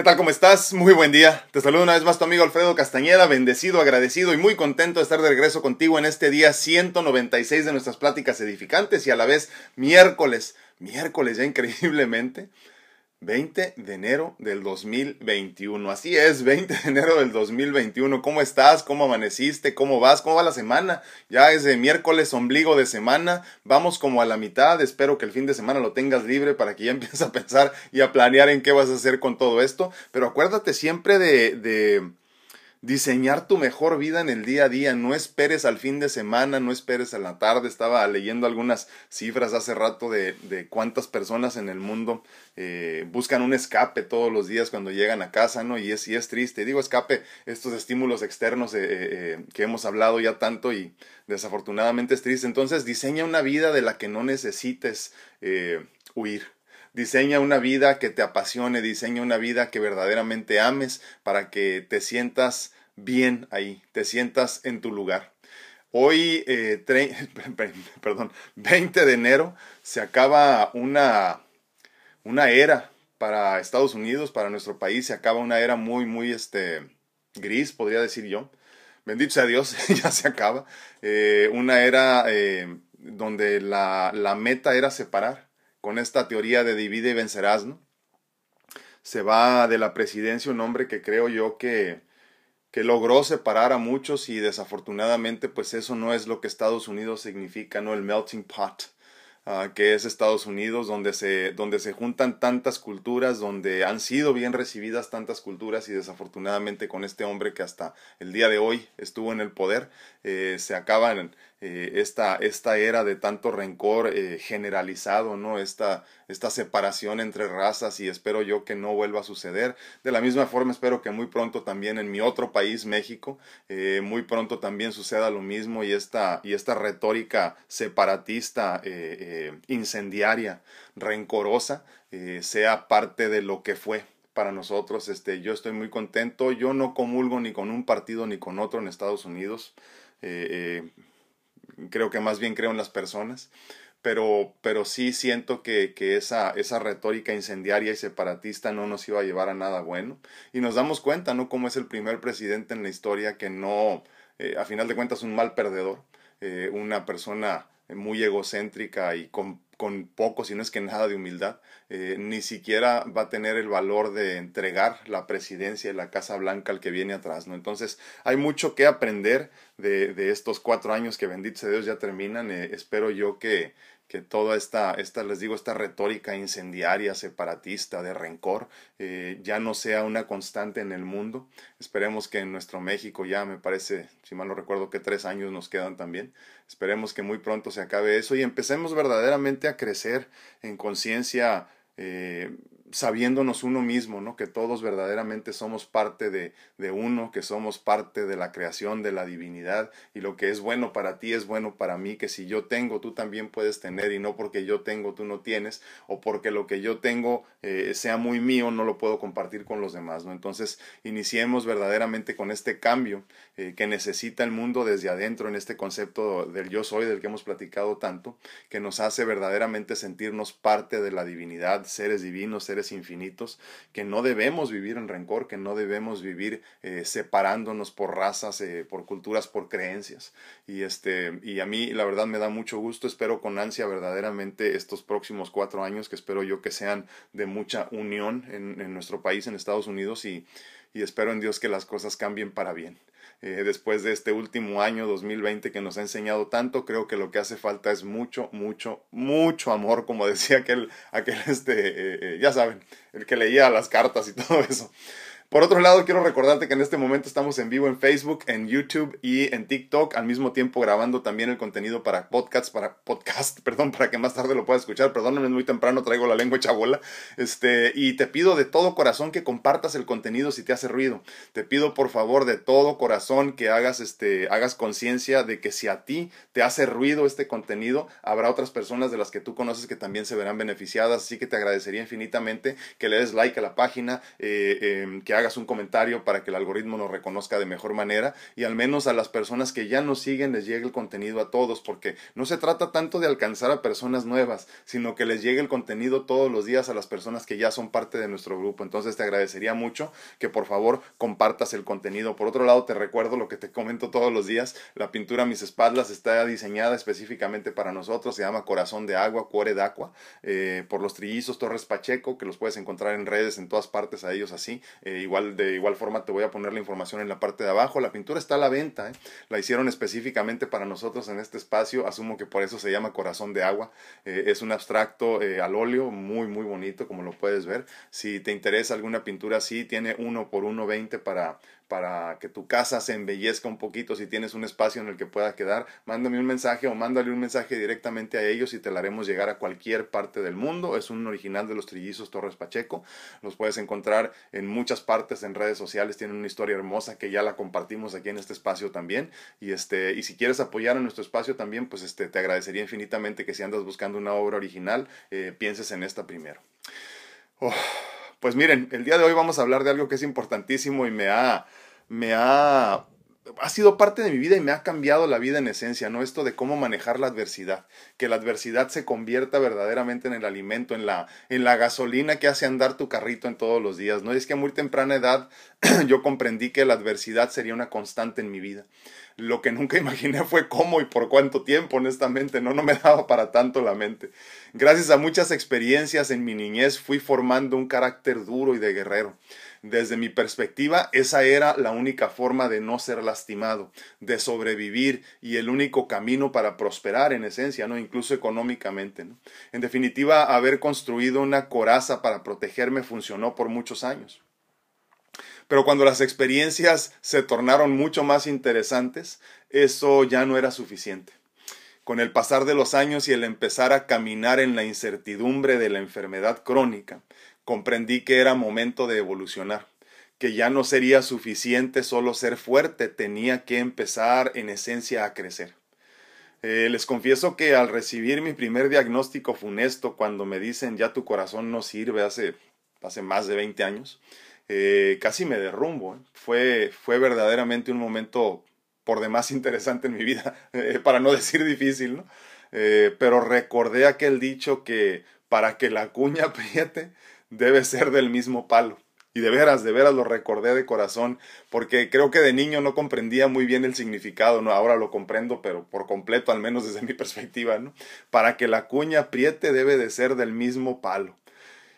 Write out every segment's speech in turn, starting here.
¿Qué tal? ¿Cómo estás? Muy buen día. Te saludo una vez más tu amigo Alfredo Castañeda, bendecido, agradecido y muy contento de estar de regreso contigo en este día 196 de nuestras pláticas edificantes y a la vez miércoles, miércoles ya increíblemente, 20 de enero del 2021. Así es, 20 de enero del 2021. ¿Cómo estás? ¿Cómo amaneciste? ¿Cómo vas? ¿Cómo va la semana? Ya es de miércoles, ombligo de semana. Vamos como a la mitad. Espero que el fin de semana lo tengas libre para que ya empieces a pensar y a planear en qué vas a hacer con todo esto. Pero acuérdate siempre de, de diseñar tu mejor vida en el día a día. No esperes al fin de semana, no esperes a la tarde. Estaba leyendo algunas cifras hace rato de, de cuántas personas en el mundo eh, buscan un escape todos los días cuando llegan a casa, ¿no? Y es, y es triste. Digo escape, estos estímulos externos eh, eh, que hemos hablado ya tanto y desafortunadamente es triste. Entonces diseña una vida de la que no necesites huir Diseña una vida que te apasione, diseña una vida que verdaderamente ames para que te sientas bien ahí, te sientas en tu lugar. Hoy, eh, perdón, 20 de enero, se acaba una, una era para Estados Unidos, para nuestro país, se acaba una era muy, muy este, gris, podría decir yo. Bendito sea Dios, ya se acaba. Eh, una era eh, donde la, la meta era separar con esta teoría de divide y vencerás, ¿no? Se va de la presidencia un hombre que creo yo que, que logró separar a muchos y desafortunadamente pues eso no es lo que Estados Unidos significa, ¿no? El melting pot. Ah, que es Estados Unidos, donde se, donde se juntan tantas culturas, donde han sido bien recibidas tantas culturas y desafortunadamente con este hombre que hasta el día de hoy estuvo en el poder, eh, se acaban eh, esta, esta era de tanto rencor eh, generalizado, ¿no? Esta, esta separación entre razas y espero yo que no vuelva a suceder. De la misma forma espero que muy pronto también en mi otro país, México, eh, muy pronto también suceda lo mismo y esta, y esta retórica separatista, incendiaria, rencorosa, sea parte de lo que fue para nosotros. Este, yo estoy muy contento. Yo no comulgo ni con un partido ni con otro en Estados Unidos creo que más bien creo en las personas, pero, pero sí siento que, que esa, esa retórica incendiaria y separatista no nos iba a llevar a nada bueno. Y nos damos cuenta, ¿no? Como es el primer presidente en la historia que no, eh, a final de cuentas, un mal perdedor, eh, una persona muy egocéntrica y con con poco, si no es que nada de humildad, eh, ni siquiera va a tener el valor de entregar la presidencia de la Casa Blanca al que viene atrás, ¿no? Entonces, hay mucho que aprender de, estos cuatro años que bendito sea Dios ya terminan. Eh, espero yo que, que toda esta, esta, les digo, esta retórica incendiaria, separatista, de rencor, eh, ya no sea una constante en el mundo. Esperemos que en nuestro México ya, me parece, si mal no recuerdo, que tres años nos quedan también. Esperemos que muy pronto se acabe eso y empecemos verdaderamente a crecer en conciencia eh, sabiéndonos uno mismo, ¿no? Que todos verdaderamente somos parte de, de, uno, que somos parte de la creación, de la divinidad, y lo que es bueno para ti es bueno para mí, que si yo tengo, tú también puedes tener, y no porque yo tengo, tú no tienes, o porque lo que yo tengo eh, sea muy mío, no lo puedo compartir con los demás, ¿no? Entonces, iniciemos verdaderamente con este cambio eh, que necesita el mundo desde adentro, en este concepto del yo soy, del que hemos platicado tanto, que nos hace verdaderamente sentirnos parte de la divinidad, seres divinos, seres infinitos, que no debemos vivir en rencor, que no debemos vivir eh, separándonos por razas, eh, por culturas, por creencias. Y, este, y a mí la verdad me da mucho gusto, espero con ansia verdaderamente estos próximos cuatro años, que espero yo que sean de mucha unión en, en nuestro país, en Estados Unidos, y, y espero en Dios que las cosas cambien para bien. Eh, después de este último año 2020 que nos ha enseñado tanto, creo que lo que hace falta es mucho, mucho, mucho amor, como decía aquel, aquel este, eh, eh, ya saben, el que leía las cartas y todo eso. Por otro lado, quiero recordarte que en este momento estamos en vivo en Facebook, en YouTube y en TikTok, al mismo tiempo grabando también el contenido para podcasts, para podcast, perdón, para que más tarde lo puedas escuchar. Perdóname, es muy temprano, traigo la lengua hecha bola. Este, y te pido de todo corazón que compartas el contenido si te hace ruido. Te pido por favor de todo corazón que hagas este hagas conciencia de que si a ti te hace ruido este contenido, habrá otras personas de las que tú conoces que también se verán beneficiadas, así que te agradecería infinitamente que le des like a la página, eh, eh, que hagas un comentario para que el algoritmo nos reconozca de mejor manera y al menos a las personas que ya nos siguen les llegue el contenido a todos, porque no se trata tanto de alcanzar a personas nuevas, sino que les llegue el contenido todos los días a las personas que ya son parte de nuestro grupo. Entonces te agradecería mucho que por favor compartas el contenido. Por otro lado, te recuerdo lo que te comento todos los días, la pintura Mis Espaldas está diseñada específicamente para nosotros, se llama Corazón de Agua, Cuore de Agua, eh, por los trillizos Torres Pacheco, que los puedes encontrar en redes en todas partes a ellos así. Eh, igual de igual forma te voy a poner la información en la parte de abajo. La pintura está a la venta, ¿eh? la hicieron específicamente para nosotros en este espacio. Asumo que por eso se llama Corazón de Agua. Eh, es un abstracto al óleo muy muy bonito, como lo puedes ver. Si te interesa alguna pintura así, tiene uno por uno veinte para para que tu casa se embellezca un poquito, si tienes un espacio en el que pueda quedar, mándame un mensaje o mándale un mensaje directamente a ellos y te la haremos llegar a cualquier parte del mundo. Es un original de los trillizos Torres Pacheco. Los puedes encontrar en muchas partes en redes sociales. Tienen una historia hermosa que ya la compartimos aquí en este espacio también. Y, este, y si quieres apoyar a nuestro espacio también, pues este, te agradecería infinitamente que si andas buscando una obra original, eh, pienses en esta primero. Oh. Pues miren, el día de hoy vamos a hablar de algo que es importantísimo y me ha, me ha, ha sido parte de mi vida y me ha cambiado la vida en esencia, ¿no? Esto de cómo manejar la adversidad, que la adversidad se convierta verdaderamente en el alimento, en la, en la gasolina que hace andar tu carrito en todos los días, ¿no? Y es que a muy temprana edad yo comprendí que la adversidad sería una constante en mi vida. Lo que nunca imaginé fue cómo y por cuánto tiempo, honestamente, no, no me daba para tanto la mente. Gracias a muchas experiencias en mi niñez fui formando un carácter duro y de guerrero. Desde mi perspectiva, esa era la única forma de no ser lastimado, de sobrevivir y el único camino para prosperar en esencia, ¿no? Incluso económicamente, En definitiva, haber construido una coraza para protegerme funcionó por muchos años. Pero cuando las experiencias se tornaron mucho más interesantes, eso ya no era suficiente. Con el pasar de los años y el empezar a caminar en la incertidumbre de la enfermedad crónica, comprendí que era momento de evolucionar, que ya no sería suficiente solo ser fuerte, tenía que empezar en esencia a crecer. Eh, les confieso que al recibir mi primer diagnóstico funesto, cuando me dicen ya tu corazón no sirve hace, hace más de 20 años, eh, casi me derrumbo. ¿eh? Fue, fue verdaderamente un momento por demás interesante en mi vida, para no decir difícil, ¿no? pero recordé aquel dicho que para que la cuña apriete debe ser del mismo palo. Y de veras, de veras lo recordé de corazón, porque creo que de niño no comprendía muy bien el significado, ¿no? Ahora lo comprendo, pero por completo, al menos desde mi perspectiva, ¿no? Para que la cuña apriete debe de ser del mismo palo.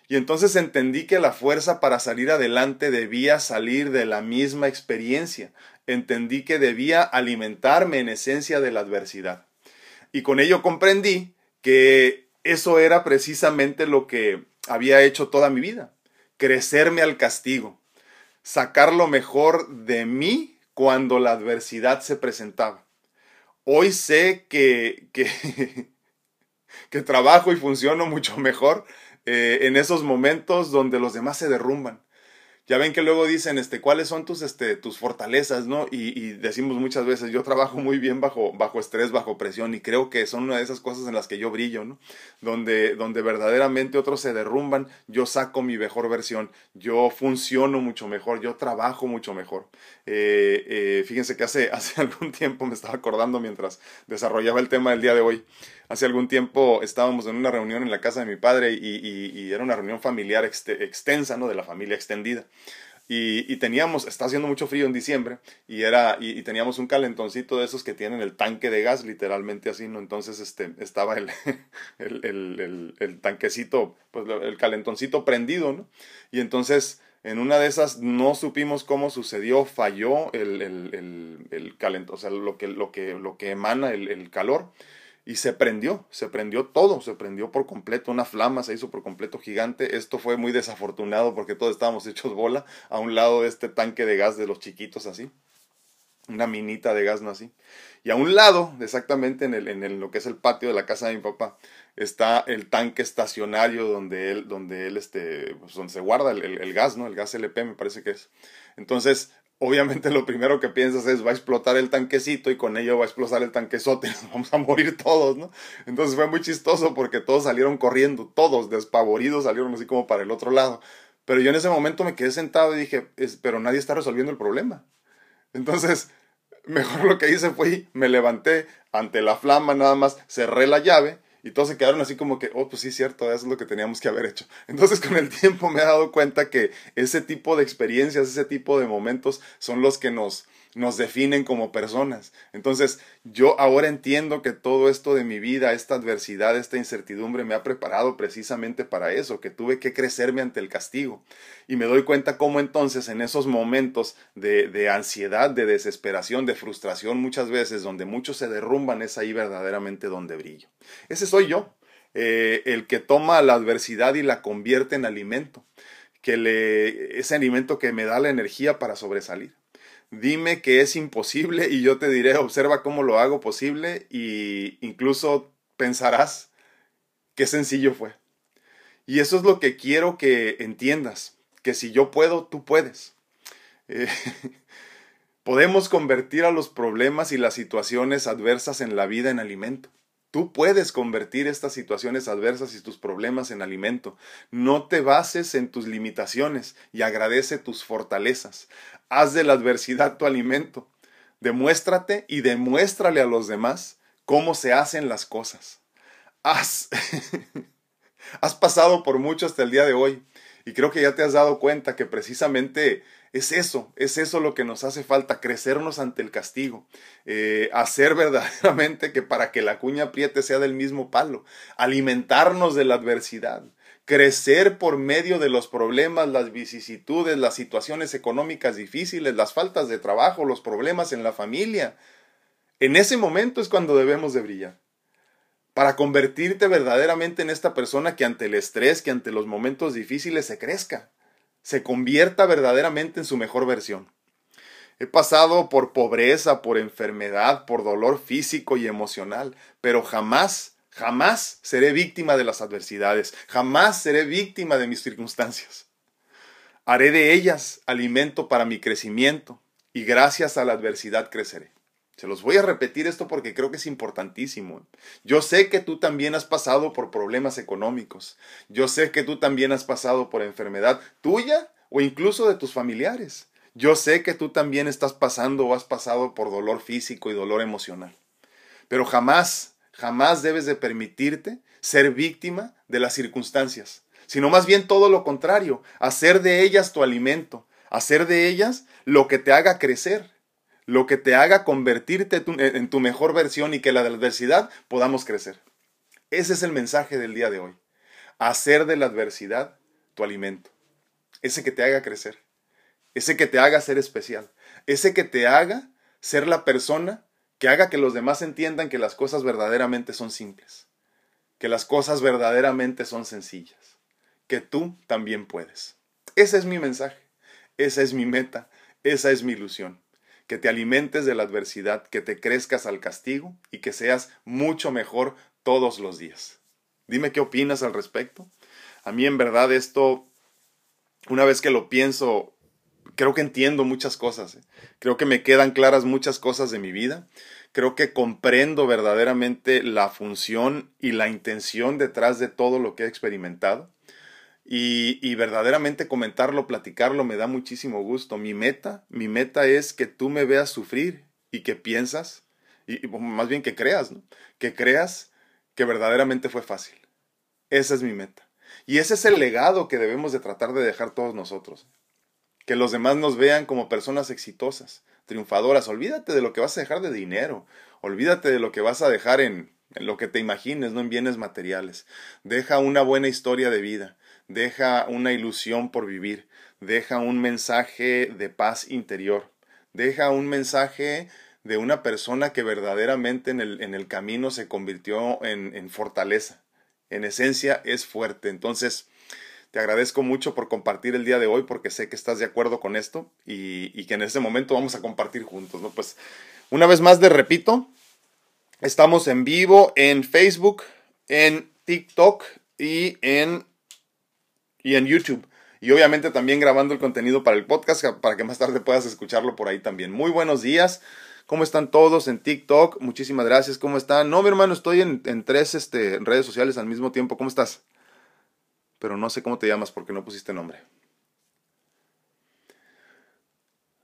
Y entonces entendí que la fuerza para salir adelante debía salir de la misma experiencia. Entendí que debía alimentarme en esencia de la adversidad. Y con ello comprendí que eso era precisamente lo que había hecho toda mi vida. Crecerme al castigo. Sacar lo mejor de mí cuando la adversidad se presentaba. Hoy sé que, que, que trabajo y funciono mucho mejor eh, en esos momentos donde los demás se derrumban. Ya ven que luego dicen, este, ¿cuáles son tus, este, tus fortalezas, no? Y, decimos muchas veces, yo trabajo muy bien bajo, bajo estrés, bajo presión, y creo que son una de esas cosas en las que yo brillo, ¿no? Donde, donde verdaderamente otros se derrumban, yo saco mi mejor versión, yo funciono mucho mejor, yo trabajo mucho mejor. Eh, eh, fíjense que hace, hace algún tiempo me estaba acordando mientras desarrollaba el tema del día de hoy hace algún tiempo estábamos en una reunión en la casa de mi padre y, era una reunión familiar extensa, ¿no? De la familia extendida. Y, teníamos, está haciendo mucho frío en diciembre, y era, y, teníamos un calentoncito de esos que tienen el tanque de gas, literalmente así, ¿no? Entonces, este, estaba el, el, el, tanquecito, pues el calentoncito prendido, ¿no? Y entonces, en una de esas no supimos cómo sucedió, falló el, el, el, calentón, o sea, lo que, lo que, lo que emana el, calor y se prendió, se prendió todo, se prendió por completo, una flama se hizo por completo gigante. Esto fue muy desafortunado porque todos estábamos hechos bola a un lado de este tanque de gas de los chiquitos así, una minita de gas no así. Y a un lado, exactamente en, el, en lo que es el patio de la casa de mi papá, está el tanque estacionario donde él, donde él, este, pues donde se guarda el, el gas, ¿no? El gas LP me parece que es. Entonces, obviamente lo primero que piensas es va a explotar el tanquecito y con ello va a explotar el tanquezote, vamos a morir todos, ¿no? Entonces fue muy chistoso porque todos salieron corriendo, todos despavoridos salieron así como para el otro lado. Pero yo en ese momento me quedé sentado y dije, pero nadie está resolviendo el problema. Entonces, mejor lo que hice fue, me levanté ante la flama nada más, cerré la llave y todos se quedaron así como que, oh, pues sí, cierto, eso es lo que teníamos que haber hecho. Entonces con el tiempo me he dado cuenta que ese tipo de experiencias, ese tipo de momentos son los que nos, nos definen como personas. Entonces, yo ahora entiendo que todo esto de mi vida, esta adversidad, esta incertidumbre me ha preparado precisamente para eso, que tuve que crecerme ante el castigo. Y me doy cuenta cómo entonces en esos momentos de, ansiedad, de desesperación, de frustración muchas veces, donde muchos se derrumban, es ahí verdaderamente donde brillo. Ese soy yo, eh, el que toma la adversidad y la convierte en alimento, que le, ese alimento que me da la energía para sobresalir dime que es imposible y yo te diré, observa cómo lo hago posible y incluso pensarás qué sencillo fue. Y eso es lo que quiero que entiendas, que si yo puedo, tú puedes. Eh, podemos convertir a los problemas y las situaciones adversas en la vida en alimento. Tú puedes convertir estas situaciones adversas y tus problemas en alimento. No te bases en tus limitaciones y agradece tus fortalezas. Haz de la adversidad tu alimento. Demuéstrate y demuéstrale a los demás cómo se hacen las cosas. Has, has pasado por mucho hasta el día de hoy y creo que ya te has dado cuenta que precisamente es eso, es eso lo que nos hace falta, crecernos ante el castigo, eh, hacer verdaderamente que para que la cuña apriete sea del mismo palo, alimentarnos de la adversidad, crecer por medio de los problemas, las vicisitudes, las situaciones económicas difíciles, las faltas de trabajo, los problemas en la familia. En ese momento es cuando debemos de brillar para convertirte verdaderamente en esta persona que ante el estrés, que ante los momentos difíciles se crezca se convierta verdaderamente en su mejor versión. He pasado por pobreza, por enfermedad, por dolor físico y emocional, pero jamás, jamás seré víctima de las adversidades, jamás seré víctima de mis circunstancias. Haré de ellas alimento para mi crecimiento y gracias a la adversidad creceré. Se los voy a repetir esto porque creo que es importantísimo. Yo sé que tú también has pasado por problemas económicos. Yo sé que tú también has pasado por enfermedad tuya o incluso de tus familiares. Yo sé que tú también estás pasando o has pasado por dolor físico y dolor emocional. Pero jamás, jamás debes de permitirte ser víctima de las circunstancias, sino más bien todo lo contrario, hacer de ellas tu alimento, hacer de ellas lo que te haga crecer lo que te haga convertirte en tu mejor versión y que la adversidad podamos crecer. Ese es el mensaje del día de hoy. Hacer de la adversidad tu alimento. Ese que te haga crecer. Ese que te haga ser especial. Ese que te haga ser la persona que haga que los demás entiendan que las cosas verdaderamente son simples. Que las cosas verdaderamente son sencillas. Que tú también puedes. Ese es mi mensaje. Esa es mi meta. Esa es mi ilusión que te alimentes de la adversidad, que te crezcas al castigo y que seas mucho mejor todos los días. Dime qué opinas al respecto. A mí en verdad esto, una vez que lo pienso, creo que entiendo muchas cosas. ¿eh? Creo que me quedan claras muchas cosas de mi vida. Creo que comprendo verdaderamente la función y la intención detrás de todo lo que he experimentado. Y, verdaderamente comentarlo, platicarlo me da muchísimo gusto. Mi meta, mi meta es que tú me veas sufrir y que piensas, y, más bien que creas, ¿no? Que creas que verdaderamente fue fácil. Esa es mi meta. Y ese es el legado que debemos de tratar de dejar todos nosotros. Que los demás nos vean como personas exitosas, triunfadoras. Olvídate de lo que vas a dejar de dinero. Olvídate de lo que vas a dejar en, en lo que te imagines, no en bienes materiales. Deja una buena historia de vida deja una ilusión por vivir, deja un mensaje de paz interior, deja un mensaje de una persona que verdaderamente en el, en el camino se convirtió en, en, fortaleza. En esencia es fuerte. Entonces, te agradezco mucho por compartir el día de hoy porque sé que estás de acuerdo con esto y, y que en este momento vamos a compartir juntos. ¿no? Pues una vez más, de repito, estamos en vivo en Facebook, en TikTok y en y en YouTube. Y obviamente también grabando el contenido para el podcast para que más tarde puedas escucharlo por ahí también. Muy buenos días. ¿Cómo están todos en TikTok? Muchísimas gracias. ¿Cómo están? No, mi hermano, estoy en, tres este, redes sociales al mismo tiempo. ¿Cómo estás? Pero no sé cómo te llamas porque no pusiste nombre.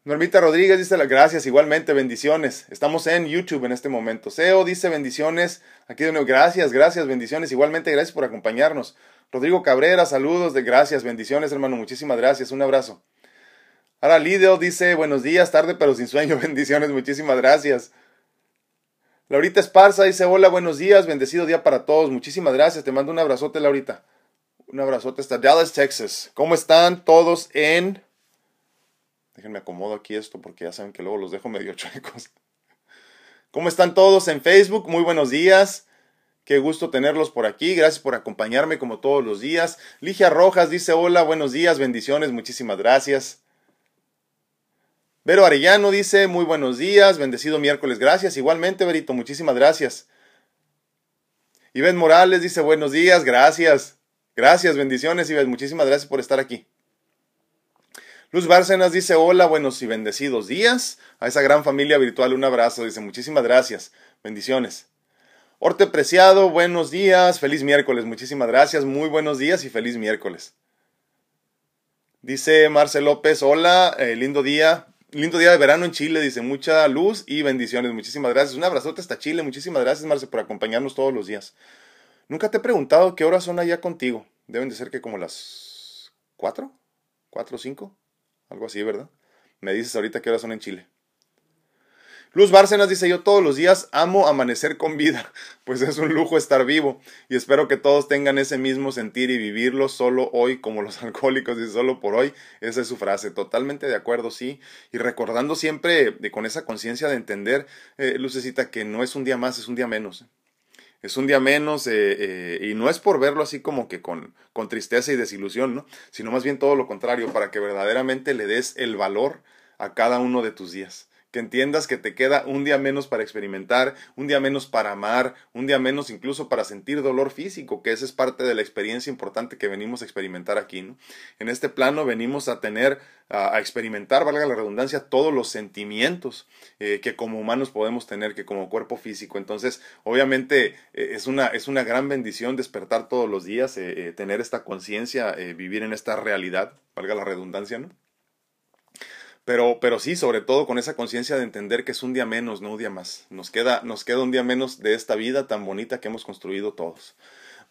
Normita Rodríguez dice las gracias, igualmente, bendiciones. Estamos en YouTube en este momento. SEO dice bendiciones. Aquí de nuevo, gracias, gracias, bendiciones. Igualmente, gracias por acompañarnos. Rodrigo Cabrera, saludos de gracias, bendiciones, hermano. Muchísimas gracias, un abrazo. Ahora Lidio dice buenos días, tarde pero sin sueño, bendiciones, muchísimas gracias. Laurita Esparza dice hola, buenos días, bendecido día para todos, muchísimas gracias, te mando un abrazote, Laurita. Un abrazote hasta Dallas, Texas. ¿Cómo están todos en Déjenme acomodo aquí esto porque ya saben que luego los dejo medio chuecos. ¿Cómo están todos en Facebook? Muy buenos días. Qué gusto tenerlos por aquí. Gracias por acompañarme como todos los días. Ligia Rojas dice hola, buenos días, bendiciones, muchísimas gracias. Vero Arellano dice muy buenos días, bendecido miércoles, gracias. Igualmente, Verito, muchísimas gracias. Iván Morales dice buenos días, gracias. Gracias, bendiciones, Iván, muchísimas gracias por estar aquí. Luz Bárcenas dice hola, buenos y bendecidos días. A esa gran familia virtual un abrazo. Dice muchísimas gracias. Bendiciones. Orte Preciado, buenos días. Feliz miércoles. Muchísimas gracias. Muy buenos días y feliz miércoles. Dice Marcel López, hola, eh, lindo día. Lindo día de verano en Chile, dice mucha luz y bendiciones. Muchísimas gracias. Un abrazote hasta Chile. Muchísimas gracias, Marcel, por acompañarnos todos los días. Nunca te he preguntado qué horas son allá contigo. Deben de ser que como las cuatro, cuatro o cinco. Algo así, ¿verdad? Me dices ahorita qué horas son en Chile. Luz Bárcenas dice yo todos los días amo amanecer con vida, pues es un lujo estar vivo y espero que todos tengan ese mismo sentir y vivirlo solo hoy como los alcohólicos y solo por hoy. Esa es su frase, totalmente de acuerdo, sí. Y recordando siempre con esa conciencia de entender, eh, Lucecita, que no es un día más, es un día menos es un día menos eh, eh, y no es por verlo así como que con, con tristeza y desilusión, ¿no? sino más bien todo lo contrario, para que verdaderamente le des el valor a cada uno de tus días entiendas que te queda un día menos para experimentar, un día menos para amar, un día menos incluso para sentir dolor físico, que esa es parte de la experiencia importante que venimos a experimentar aquí. ¿no? En este plano venimos a tener, a, experimentar, valga la redundancia, todos los sentimientos eh, que como humanos podemos tener, que como cuerpo físico. Entonces, obviamente eh, es, una, es una gran bendición despertar todos los días, eh, tener esta conciencia, vivir en esta realidad, valga la redundancia, ¿no? Pero, pero sí, sobre todo con esa conciencia de entender que es un día menos, no un día más. Nos queda, nos queda un día menos de esta vida tan bonita que hemos construido todos.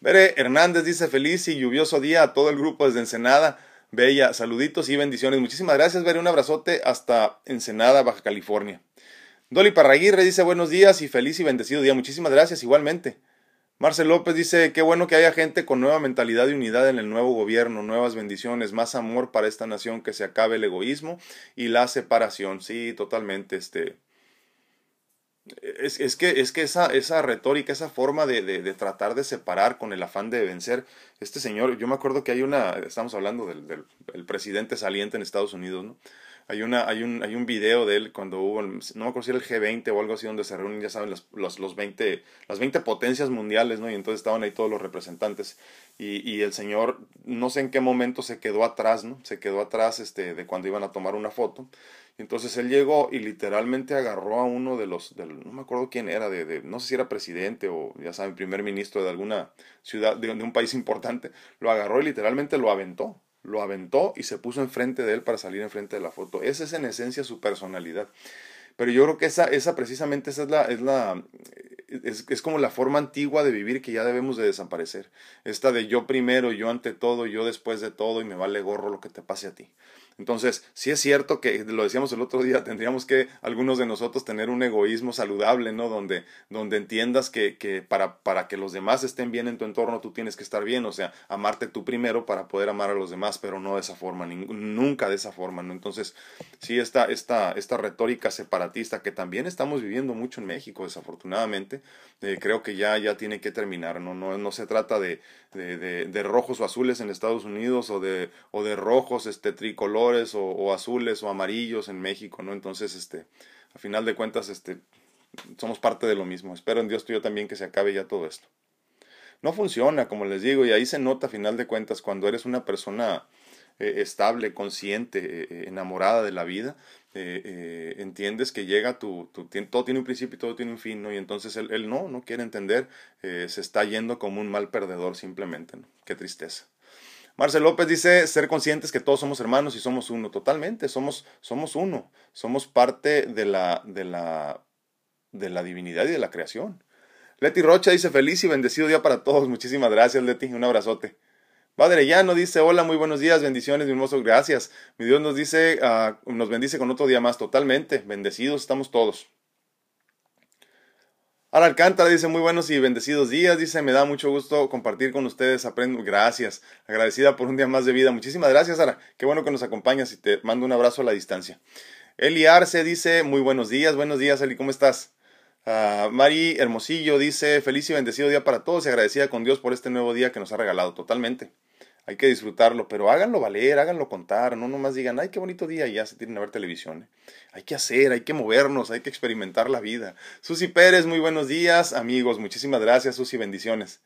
Bere Hernández dice feliz y lluvioso día a todo el grupo desde Ensenada. Bella, saluditos y bendiciones. Muchísimas gracias, Bere. Un abrazote hasta Ensenada, Baja California. Dolly Parraguirre dice buenos días y feliz y bendecido día. Muchísimas gracias, igualmente. Marcel López dice, qué bueno que haya gente con nueva mentalidad y unidad en el nuevo gobierno, nuevas bendiciones, más amor para esta nación, que se acabe el egoísmo y la separación. Sí, totalmente. Este, es, es que, es que esa, esa retórica, esa forma de, de, tratar de separar con el afán de vencer, este señor, yo me acuerdo que hay una, estamos hablando del, del presidente saliente en Estados Unidos, ¿no? Hay, una, hay, un, hay un video de él cuando hubo, no me acuerdo si era el G20 o algo así, donde se reúnen, ya saben, los, los, los 20, las 20 potencias mundiales, ¿no? Y entonces estaban ahí todos los representantes. Y, y el señor, no sé en qué momento se quedó atrás, ¿no? Se quedó atrás este, de cuando iban a tomar una foto. Y entonces él llegó y literalmente agarró a uno de los, no me acuerdo quién era, de, no sé si era presidente o ya saben, primer ministro de alguna ciudad, de, de un país importante, lo agarró y literalmente lo aventó lo aventó y se puso enfrente de él para salir enfrente de la foto. Esa es en esencia su personalidad. Pero yo creo que esa, esa precisamente esa es la, es la es, es, como la forma antigua de vivir que ya debemos de desaparecer. Esta de yo primero, yo ante todo, yo después de todo y me vale gorro lo que te pase a ti. Entonces, sí es cierto que, lo decíamos el otro día, tendríamos que algunos de nosotros tener un egoísmo saludable, ¿no? Donde, donde entiendas que, que para, para que los demás estén bien en tu entorno, tú tienes que estar bien, o sea, amarte tú primero para poder amar a los demás, pero no de esa forma, nunca de esa forma, ¿no? Entonces, sí, esta, esta, esta retórica separatista que también estamos viviendo mucho en México, desafortunadamente, eh, creo que ya, ya tiene que terminar, ¿no? No, no se trata de, de, de, rojos o azules en Estados Unidos o de, o de rojos este, o, azules o amarillos en México, ¿no? Entonces, este, a final de cuentas, este, somos parte de lo mismo. Espero en Dios tuyo también que se acabe ya todo esto. No funciona, como les digo, y ahí se nota a final de cuentas cuando eres una persona eh, estable, consciente, eh, enamorada de la vida, eh, eh, entiendes que llega tu, tu, todo tiene un principio y todo tiene un fin, ¿no? Y entonces él, él no, no quiere entender, eh, se está yendo como un mal perdedor simplemente, ¿no? Qué tristeza. Marcel López dice, ser conscientes que todos somos hermanos y somos uno. Totalmente, somos, somos uno. Somos parte de la, de, la, de la divinidad y de la creación. Leti Rocha dice, feliz y bendecido día para todos. Muchísimas gracias, Leti. Un abrazote. Padre Llano dice, hola, muy buenos días, bendiciones, mi hermoso, gracias. Mi Dios nos dice, ah, nos bendice con otro día más, totalmente. Bendecidos estamos todos. Al Alcántara dice muy buenos y bendecidos días, dice me da mucho gusto compartir con ustedes, aprendo, gracias, agradecida por un día más de vida, muchísimas gracias Sara, qué bueno que nos acompañas y te mando un abrazo a la distancia. Eli Arce dice muy buenos días, buenos días Eli, ¿cómo estás? Uh, Mari Hermosillo dice feliz y bendecido día para todos y agradecida con Dios por este nuevo día que nos ha regalado totalmente hay que disfrutarlo, pero háganlo valer, háganlo contar, no nomás digan, ay, qué bonito día y ya se tienen a ver televisión. ¿eh? Hay que hacer, hay que movernos, hay que experimentar la vida. Susi Pérez, muy buenos días, amigos, muchísimas gracias, Susi, bendiciones.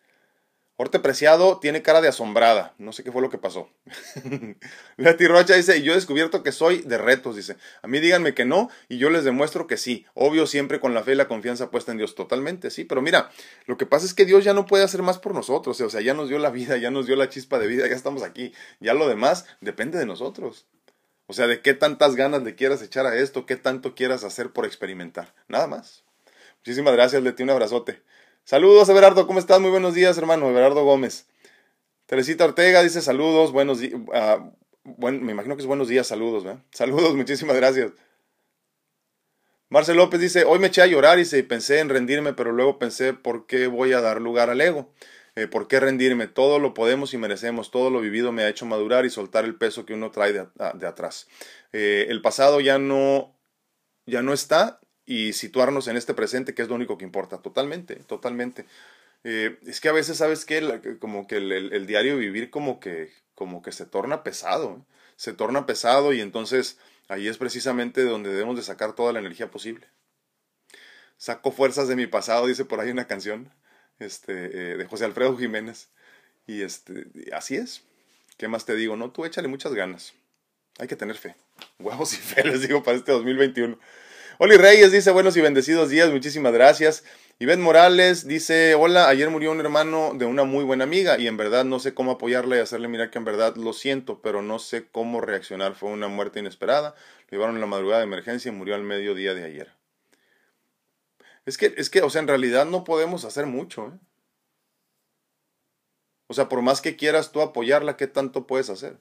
Orte Preciado tiene cara de asombrada. No sé qué fue lo que pasó. Leti Rocha dice, yo he descubierto que soy de retos, dice. A mí díganme que no y yo les demuestro que sí. Obvio siempre con la fe y la confianza puesta en Dios. Totalmente, sí. Pero mira, lo que pasa es que Dios ya no puede hacer más por nosotros. O sea, ya nos dio la vida, ya nos dio la chispa de vida, ya estamos aquí. Ya lo demás depende de nosotros. O sea, de qué tantas ganas le quieras echar a esto, qué tanto quieras hacer por experimentar. Nada más. Muchísimas gracias, Leti. Un abrazote. Saludos, Everardo, ¿cómo estás? Muy buenos días, hermano, Everardo Gómez. Teresita Ortega dice saludos, buenos días. Ah, me imagino que es buenos días, saludos, ¿verdad? Saludos, muchísimas gracias. Marcel López dice, hoy me eché a llorar y pensé en rendirme, pero luego pensé, ¿por qué voy a dar lugar al ego? Eh, ¿Por qué rendirme? Todo lo podemos y merecemos, todo lo vivido me ha hecho madurar y soltar el peso que uno trae de, atrás. Eh, el pasado ya no, ya no está y situarnos en este presente, que es lo único que importa, totalmente, totalmente. Eh, es que a veces, ¿sabes qué? como que el, diario vivir como que, como que se torna pesado, ¿eh? se torna pesado y entonces ahí es precisamente donde debemos de sacar toda la energía posible. Saco fuerzas de mi pasado, dice por ahí una canción este, eh, de José Alfredo Jiménez. Y este, así es. ¿Qué más te digo? No, tú échale muchas ganas. Hay que tener fe. Huevos y fe, les digo, para este 2021. Oli Reyes dice buenos y bendecidos días, muchísimas gracias. Ivette Morales dice, hola, ayer murió un hermano de una muy buena amiga y en verdad no sé cómo apoyarle y hacerle mirar que en verdad lo siento, pero no sé cómo reaccionar. Fue una muerte inesperada, lo llevaron en la madrugada de emergencia y murió al mediodía de ayer. Es que, es que, o sea, en realidad no podemos hacer mucho, ¿eh? O sea, por más que quieras tú apoyarla, ¿qué tanto puedes hacer?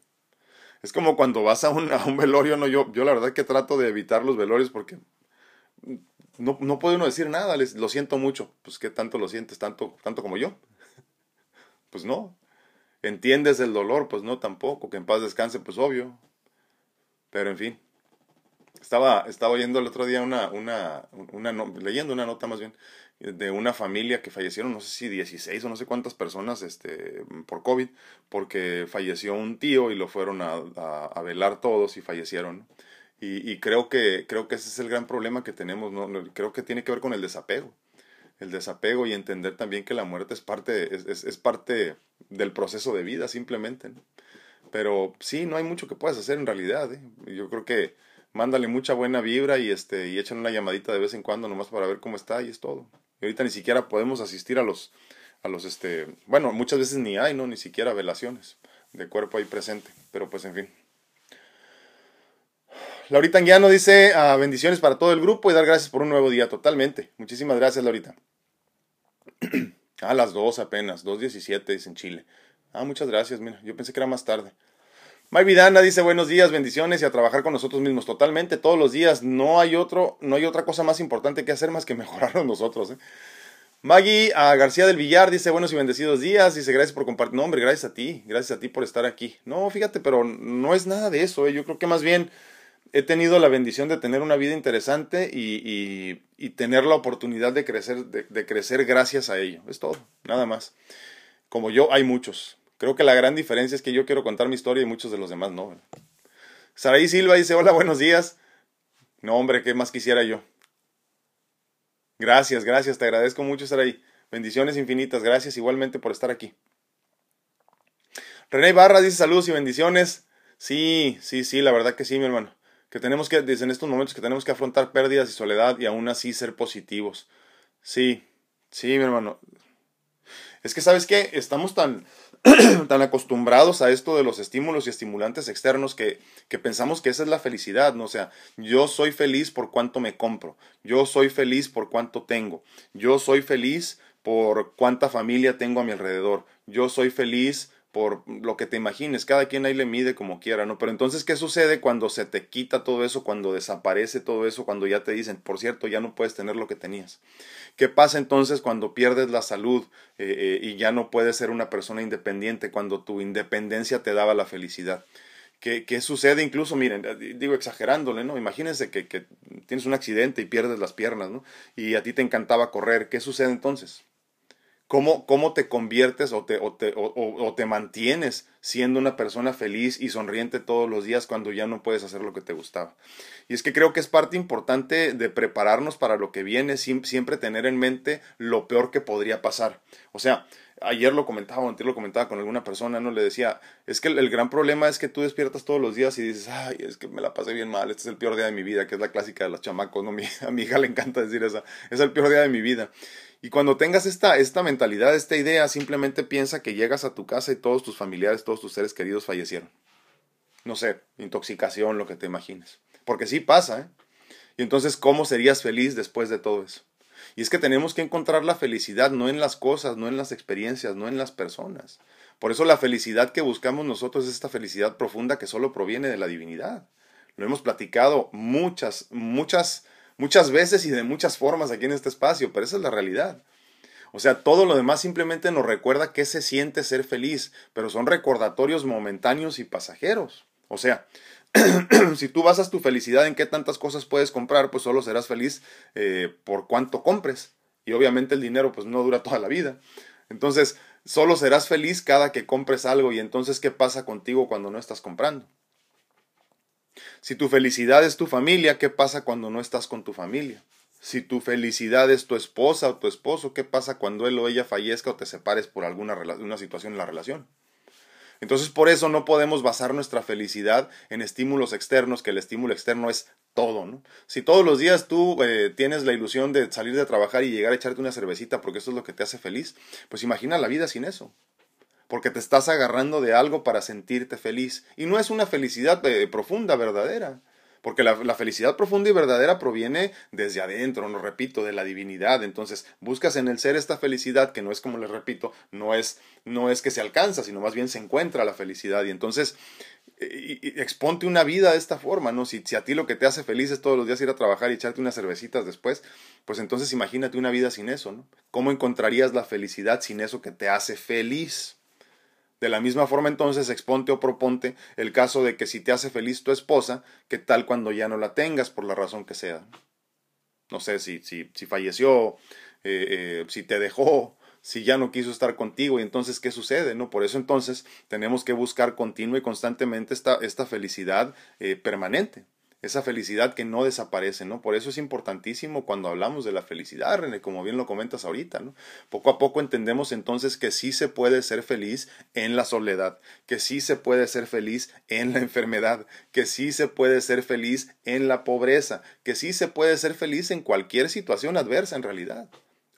Es como cuando vas a un, a un velorio, no, yo, yo la verdad que trato de evitar los velorios porque no, no puede uno decir nada, les, lo siento mucho. Pues qué tanto lo sientes, tanto, tanto como yo. Pues no. ¿Entiendes el dolor? Pues no tampoco. Que en paz descanse, pues obvio. Pero en fin. Estaba, estaba oyendo el otro día una, una, una leyendo una nota más bien, de una familia que fallecieron, no sé si 16 o no sé cuántas personas este, por COVID, porque falleció un tío y lo fueron a, a, a velar todos y fallecieron. Y, creo, que, creo que ese es el gran problema que tenemos, ¿no? creo que tiene que ver con el desapego. El desapego y entender también que la muerte es parte, es, es, parte del proceso de vida, simplemente. Pero sí, no hay mucho que puedas hacer en realidad. ¿eh? Yo creo que mándale mucha buena vibra y, este, y échale una llamadita de vez en cuando nomás para ver cómo está y es todo. Y ahorita ni siquiera podemos asistir a los, a los, este, bueno, muchas veces ni hay, ¿no? Ni siquiera velaciones de cuerpo ahí presente. Pero pues en fin. Laurita Anguiano dice ah, bendiciones para todo el grupo y dar gracias por un nuevo día. Totalmente. Muchísimas gracias, Laurita. a las 2 apenas, 2.17 dice en Chile. Ah, muchas gracias, mira, yo pensé que era más tarde. May Vidana dice buenos días, bendiciones y a trabajar con nosotros mismos totalmente todos los días. No hay otro, no hay otra cosa más importante que hacer más que mejorarnos nosotros. ¿eh? Maggie a García del Villar dice buenos y bendecidos días, dice gracias por compartir. No, hombre, gracias a ti, gracias a ti por estar aquí. No, fíjate, pero no es nada de eso. ¿eh? Yo creo que más bien he tenido la bendición de tener una vida interesante y, tener la oportunidad de crecer, de, crecer gracias a ello. Es todo, nada más. Como yo, hay muchos. Creo que la gran diferencia es que yo quiero contar mi historia y muchos de los demás no. Saraí Silva dice, hola, buenos días. No, hombre, ¿qué más quisiera yo? Gracias, gracias, te agradezco mucho, Saraí. Bendiciones infinitas, gracias igualmente por estar aquí. René Barra dice saludos y bendiciones. Sí, sí, sí, la verdad que sí, mi hermano que tenemos que, en estos momentos que tenemos que afrontar pérdidas y soledad y aún así ser positivos. Sí, sí, mi hermano. Es que, ¿sabes qué? Estamos tan, tan acostumbrados a esto de los estímulos y estimulantes externos que, que pensamos que esa es la felicidad, ¿no? O sea, yo soy feliz por cuánto me compro, yo soy feliz por cuánto tengo, yo soy feliz por cuánta familia tengo a mi alrededor, yo soy feliz por lo que te imagines, cada quien ahí le mide como quiera, ¿no? Pero entonces, ¿qué sucede cuando se te quita todo eso, cuando desaparece todo eso, cuando ya te dicen, por cierto, ya no puedes tener lo que tenías? ¿Qué pasa entonces cuando pierdes la salud eh, eh, y ya no puedes ser una persona independiente, cuando tu independencia te daba la felicidad? ¿Qué, qué sucede incluso, miren, digo exagerándole, ¿no? Imagínense que, que tienes un accidente y pierdes las piernas, ¿no? Y a ti te encantaba correr, ¿qué sucede entonces? Cómo, cómo te conviertes o te, o, te, o, te mantienes siendo una persona feliz y sonriente todos los días cuando ya no puedes hacer lo que te gustaba. Y es que creo que es parte importante de prepararnos para lo que viene, siempre tener en mente lo peor que podría pasar. O sea, ayer lo comentaba, antes lo comentaba con alguna persona, no le decía, es que el, gran problema es que tú despiertas todos los días y dices, ay, es que me la pasé bien mal, este es el peor día de mi vida, que es la clásica de los chamacos, ¿no? a mi hija le encanta decir eso, es el peor día de mi vida. Y cuando tengas esta, esta mentalidad, esta idea, simplemente piensa que llegas a tu casa y todos tus familiares, todos tus seres queridos fallecieron. No sé, intoxicación, lo que te imagines. Porque sí pasa, ¿eh? Y entonces, ¿cómo serías feliz después de todo eso? Y es que tenemos que encontrar la felicidad no en las cosas, no en las experiencias, no en las personas. Por eso la felicidad que buscamos nosotros es esta felicidad profunda que solo proviene de la divinidad. Lo hemos platicado muchas, muchas muchas veces y de muchas formas aquí en este espacio, pero esa es la realidad. O sea, todo lo demás simplemente nos recuerda qué se siente ser feliz, pero son recordatorios momentáneos y pasajeros. O sea, si tú basas tu felicidad en qué tantas cosas puedes comprar, pues solo serás feliz eh, por cuánto compres. Y obviamente el dinero pues no dura toda la vida. Entonces, solo serás feliz cada que compres algo y entonces, ¿qué pasa contigo cuando no estás comprando? Si tu felicidad es tu familia, ¿qué pasa cuando no estás con tu familia? Si tu felicidad es tu esposa o tu esposo, ¿qué pasa cuando él o ella fallezca o te separes por alguna una situación en la relación? Entonces por eso no podemos basar nuestra felicidad en estímulos externos, que el estímulo externo es todo, ¿no? Si todos los días tú eh, tienes la ilusión de salir de trabajar y llegar a echarte una cervecita porque eso es lo que te hace feliz, pues imagina la vida sin eso porque te estás agarrando de algo para sentirte feliz. Y no es una felicidad eh, profunda, verdadera. Porque la, felicidad profunda y verdadera proviene desde adentro, no repito, de la divinidad. Entonces, buscas en el ser esta felicidad que no es como les repito, no es, no es que se alcanza, sino más bien se encuentra la felicidad. Y entonces, exponte una vida de esta forma, ¿no? Si, si a ti lo que te hace feliz es todos los días ir a trabajar y echarte unas cervecitas después, pues entonces imagínate una vida sin eso, ¿no? ¿Cómo encontrarías la felicidad sin eso que te hace feliz? De la misma forma entonces exponte o proponte el caso de que si te hace feliz tu esposa, ¿qué tal cuando ya no la tengas por la razón que sea? No sé si, si, si falleció, eh, eh, si te dejó, si ya no quiso estar contigo y entonces qué sucede, ¿no? Por eso entonces tenemos que buscar continua y constantemente esta, esta felicidad eh, permanente esa felicidad que no desaparece, ¿no? Por eso es importantísimo cuando hablamos de la felicidad, René, como bien lo comentas ahorita, ¿no? Poco a poco entendemos entonces que sí se puede ser feliz en la soledad, que sí se puede ser feliz en la enfermedad, que sí se puede ser feliz en la pobreza, que sí se puede ser feliz en cualquier situación adversa en realidad.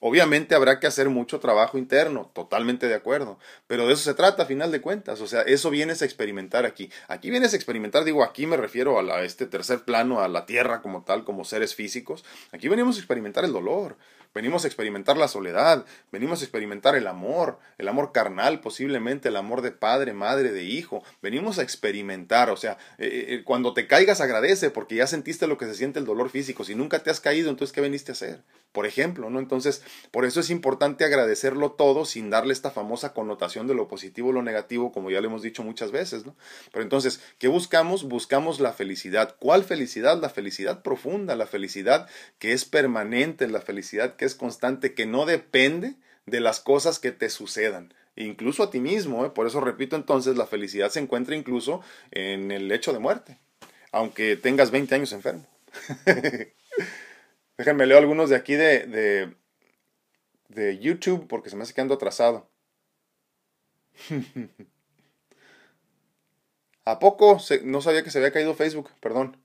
Obviamente habrá que hacer mucho trabajo interno, totalmente de acuerdo, pero de eso se trata a final de cuentas, o sea, eso vienes a experimentar aquí. Aquí vienes a experimentar, digo, aquí me refiero a, este tercer plano, a la tierra como tal, como seres físicos, aquí venimos a experimentar el dolor, venimos a experimentar la soledad, venimos a experimentar el amor, el amor carnal posiblemente, el amor de padre, madre, de hijo, venimos a experimentar, o sea, eh, eh, cuando te caigas agradece porque ya sentiste lo que se siente el dolor físico, si nunca te has caído, entonces ¿qué veniste a hacer? Por ejemplo, ¿no? Entonces, por eso es importante agradecerlo todo sin darle esta famosa connotación de lo positivo o lo negativo, como ya le hemos dicho muchas veces, ¿no? Pero entonces, ¿qué buscamos? Buscamos la felicidad. ¿Cuál felicidad? La felicidad profunda, la felicidad que es permanente, la felicidad que es constante, que no depende de las cosas que te sucedan incluso a ti mismo. ¿eh? Por eso repito entonces, la felicidad se encuentra incluso en el hecho de muerte, aunque tengas 20 años enfermo. Déjenme leo algunos de aquí de, de, de YouTube porque se me hace que ando atrasado. ¿A poco? no sabía que se había caído Facebook, perdón.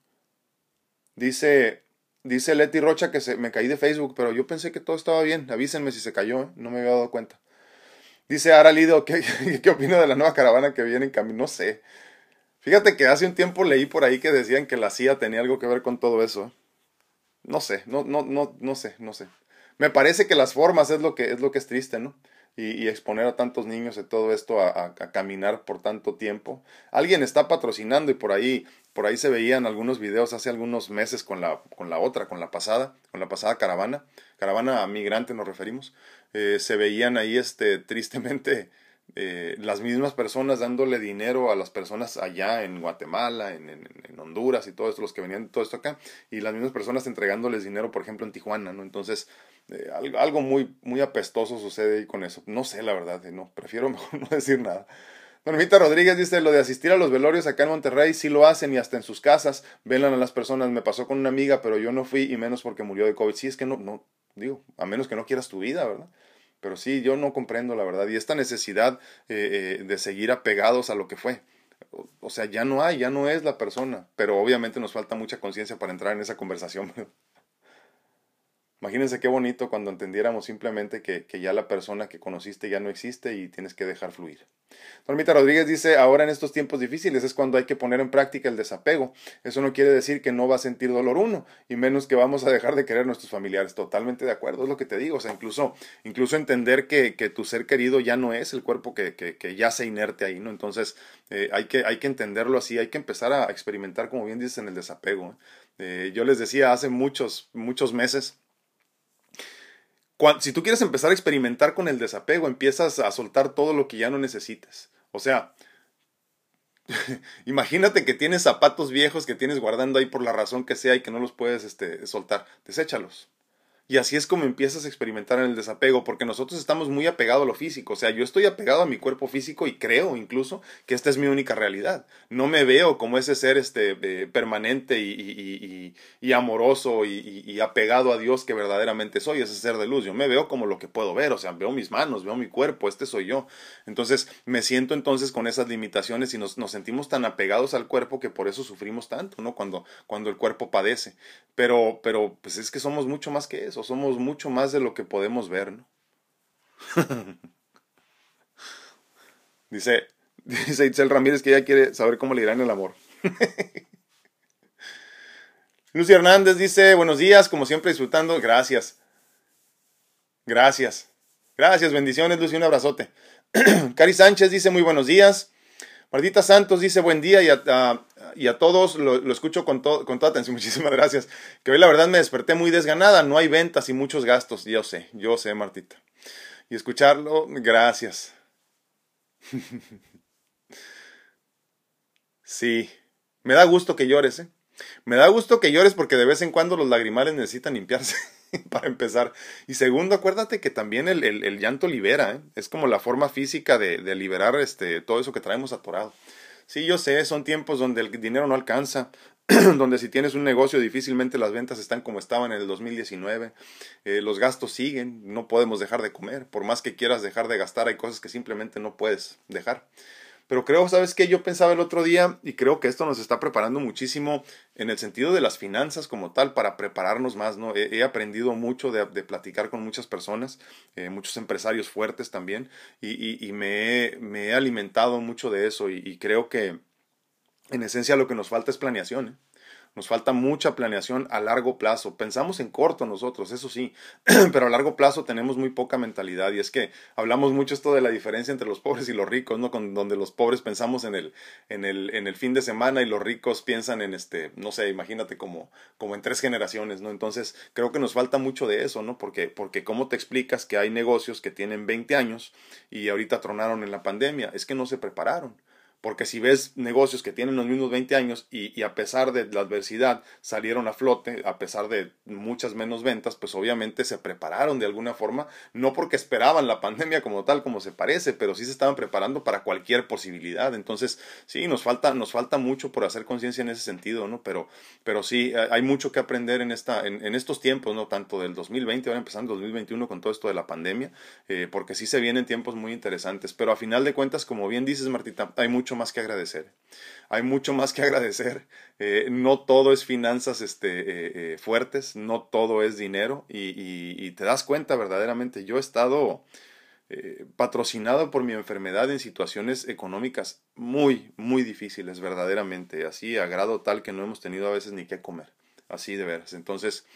Dice, dice Leti Rocha que se, me caí de Facebook, pero yo pensé que todo estaba bien. Avísenme si se cayó, ¿eh? no me había dado cuenta. Dice Ara Lido, ¿qué, ¿qué opina de la nueva caravana que viene en camino? No sé. Fíjate que hace un tiempo leí por ahí que decían que la CIA tenía algo que ver con todo eso. No sé, no, no, no, no sé, no sé. Me parece que las formas es lo que es, lo que es triste, ¿no? Y, exponer a tantos niños de todo esto a, caminar por tanto tiempo. Alguien está patrocinando y por ahí, por ahí se veían algunos videos hace algunos meses con la, con la otra, con la pasada, con la pasada caravana, caravana migrante nos referimos. Eh, se veían ahí este tristemente eh, las mismas personas dándole dinero a las personas allá en Guatemala, en, en, Honduras y todos los que venían todo esto acá, y las mismas personas entregándoles dinero, por ejemplo, en Tijuana, ¿no? Entonces, eh, algo, muy, muy apestoso sucede ahí con eso. No sé, la verdad, eh, no, prefiero mejor no decir nada. Normita Rodríguez dice lo de asistir a los velorios acá en Monterrey, sí lo hacen y hasta en sus casas velan a las personas. Me pasó con una amiga, pero yo no fui y menos porque murió de COVID. Sí, es que no, no, digo, a menos que no quieras tu vida, ¿verdad? Pero sí, yo no comprendo la verdad. Y esta necesidad eh, de seguir apegados a lo que fue. O sea, ya no hay, ya no es la persona. Pero obviamente nos falta mucha conciencia para entrar en esa conversación. Imagínense qué bonito cuando entendiéramos simplemente que, que, ya la persona que conociste ya no existe y tienes que dejar fluir. Normita Rodríguez dice, ahora en estos tiempos difíciles es cuando hay que poner en práctica el desapego. Eso no quiere decir que no va a sentir dolor uno, y menos que vamos a dejar de querer a nuestros familiares. Totalmente de acuerdo, es lo que te digo. O sea, incluso, incluso entender que, que tu ser querido ya no es el cuerpo que, que, ya se inerte ahí, ¿no? Entonces, eh, hay, que, hay que entenderlo así, hay que empezar a experimentar, como bien dices, en el desapego. ¿eh? Eh, yo les decía hace muchos, muchos meses, si tú quieres empezar a experimentar con el desapego, empiezas a soltar todo lo que ya no necesites. O sea, imagínate que tienes zapatos viejos que tienes guardando ahí por la razón que sea y que no los puedes este, soltar. Deséchalos. Y así es como empiezas a experimentar en el desapego, porque nosotros estamos muy apegados a lo físico. O sea, yo estoy apegado a mi cuerpo físico y creo incluso que esta es mi única realidad. No me veo como ese ser este, eh, permanente y, y, y, amoroso y, apegado a Dios que verdaderamente soy, ese ser de luz. Yo me veo como lo que puedo ver, o sea, veo mis manos, veo mi cuerpo, este soy yo. Entonces, me siento entonces con esas limitaciones y nos, nos sentimos tan apegados al cuerpo que por eso sufrimos tanto, ¿no? Cuando, cuando el cuerpo padece. Pero, pero, pues es que somos mucho más que eso somos mucho más de lo que podemos ver, ¿no? dice, dice Itzel Ramírez que ella quiere saber cómo le irá en el amor. Lucy Hernández dice, buenos días, como siempre disfrutando, gracias. Gracias. Gracias, bendiciones, Lucy, un abrazote. Cari Sánchez dice, muy buenos días. Martita Santos dice buen día y a, y a todos lo, escucho con, con toda atención. Muchísimas gracias. Que hoy la verdad me desperté muy desganada. No hay ventas y muchos gastos. Yo sé, yo sé, Martita. Y escucharlo, gracias. sí, me da gusto que llores, ¿eh? Me da gusto que llores porque de vez en cuando los lagrimales necesitan limpiarse. para empezar. Y segundo, acuérdate que también el, el, llanto libera, ¿eh? es como la forma física de, de, liberar este, todo eso que traemos atorado. Sí, yo sé, son tiempos donde el dinero no alcanza, donde si tienes un negocio difícilmente las ventas están como estaban en el 2019, eh, los gastos siguen, no podemos dejar de comer, por más que quieras dejar de gastar, hay cosas que simplemente no puedes dejar. Pero creo, ¿sabes qué? Yo pensaba el otro día y creo que esto nos está preparando muchísimo en el sentido de las finanzas como tal para prepararnos más, ¿no? He, aprendido mucho de, platicar con muchas personas, eh, muchos empresarios fuertes también y, y, me, he, me, he, alimentado mucho de eso y, y, creo que en esencia lo que nos falta es planeación. ¿eh? Nos falta mucha planeación a largo plazo. Pensamos en corto nosotros, eso sí, pero a largo plazo tenemos muy poca mentalidad y es que hablamos mucho esto de la diferencia entre los pobres y los ricos, ¿no? Con, donde los pobres pensamos en el, en el, en el fin de semana y los ricos piensan en este, no sé, imagínate como, como en tres generaciones, ¿no? Entonces creo que nos falta mucho de eso, ¿no? Porque, porque ¿cómo te explicas que hay negocios que tienen 20 años y ahorita tronaron en la pandemia? Es que no se prepararon porque si ves negocios que tienen los mismos 20 años y, a pesar de la adversidad salieron a flote, a pesar de muchas menos ventas, pues obviamente se prepararon de alguna forma, no porque esperaban la pandemia como tal, como se parece, pero sí se estaban preparando para cualquier posibilidad. Entonces, sí, nos falta, nos falta mucho por hacer conciencia en ese sentido, ¿no? Pero, pero sí, hay mucho que aprender en, esta, en, estos tiempos, ¿no? Tanto del 2020, ahora empezando 2021 con todo esto de la pandemia, eh, porque sí se vienen tiempos muy interesantes. Pero a final de cuentas, como bien dices, Martita, hay mucho más que agradecer. Hay mucho más que agradecer. Eh, no todo es finanzas este, eh, eh, fuertes, no todo es dinero y, te das cuenta verdaderamente. Yo he estado, patrocinado por mi enfermedad en situaciones económicas muy, muy difíciles, verdaderamente, así a grado tal que no hemos tenido a veces ni qué comer, así de veras. Entonces,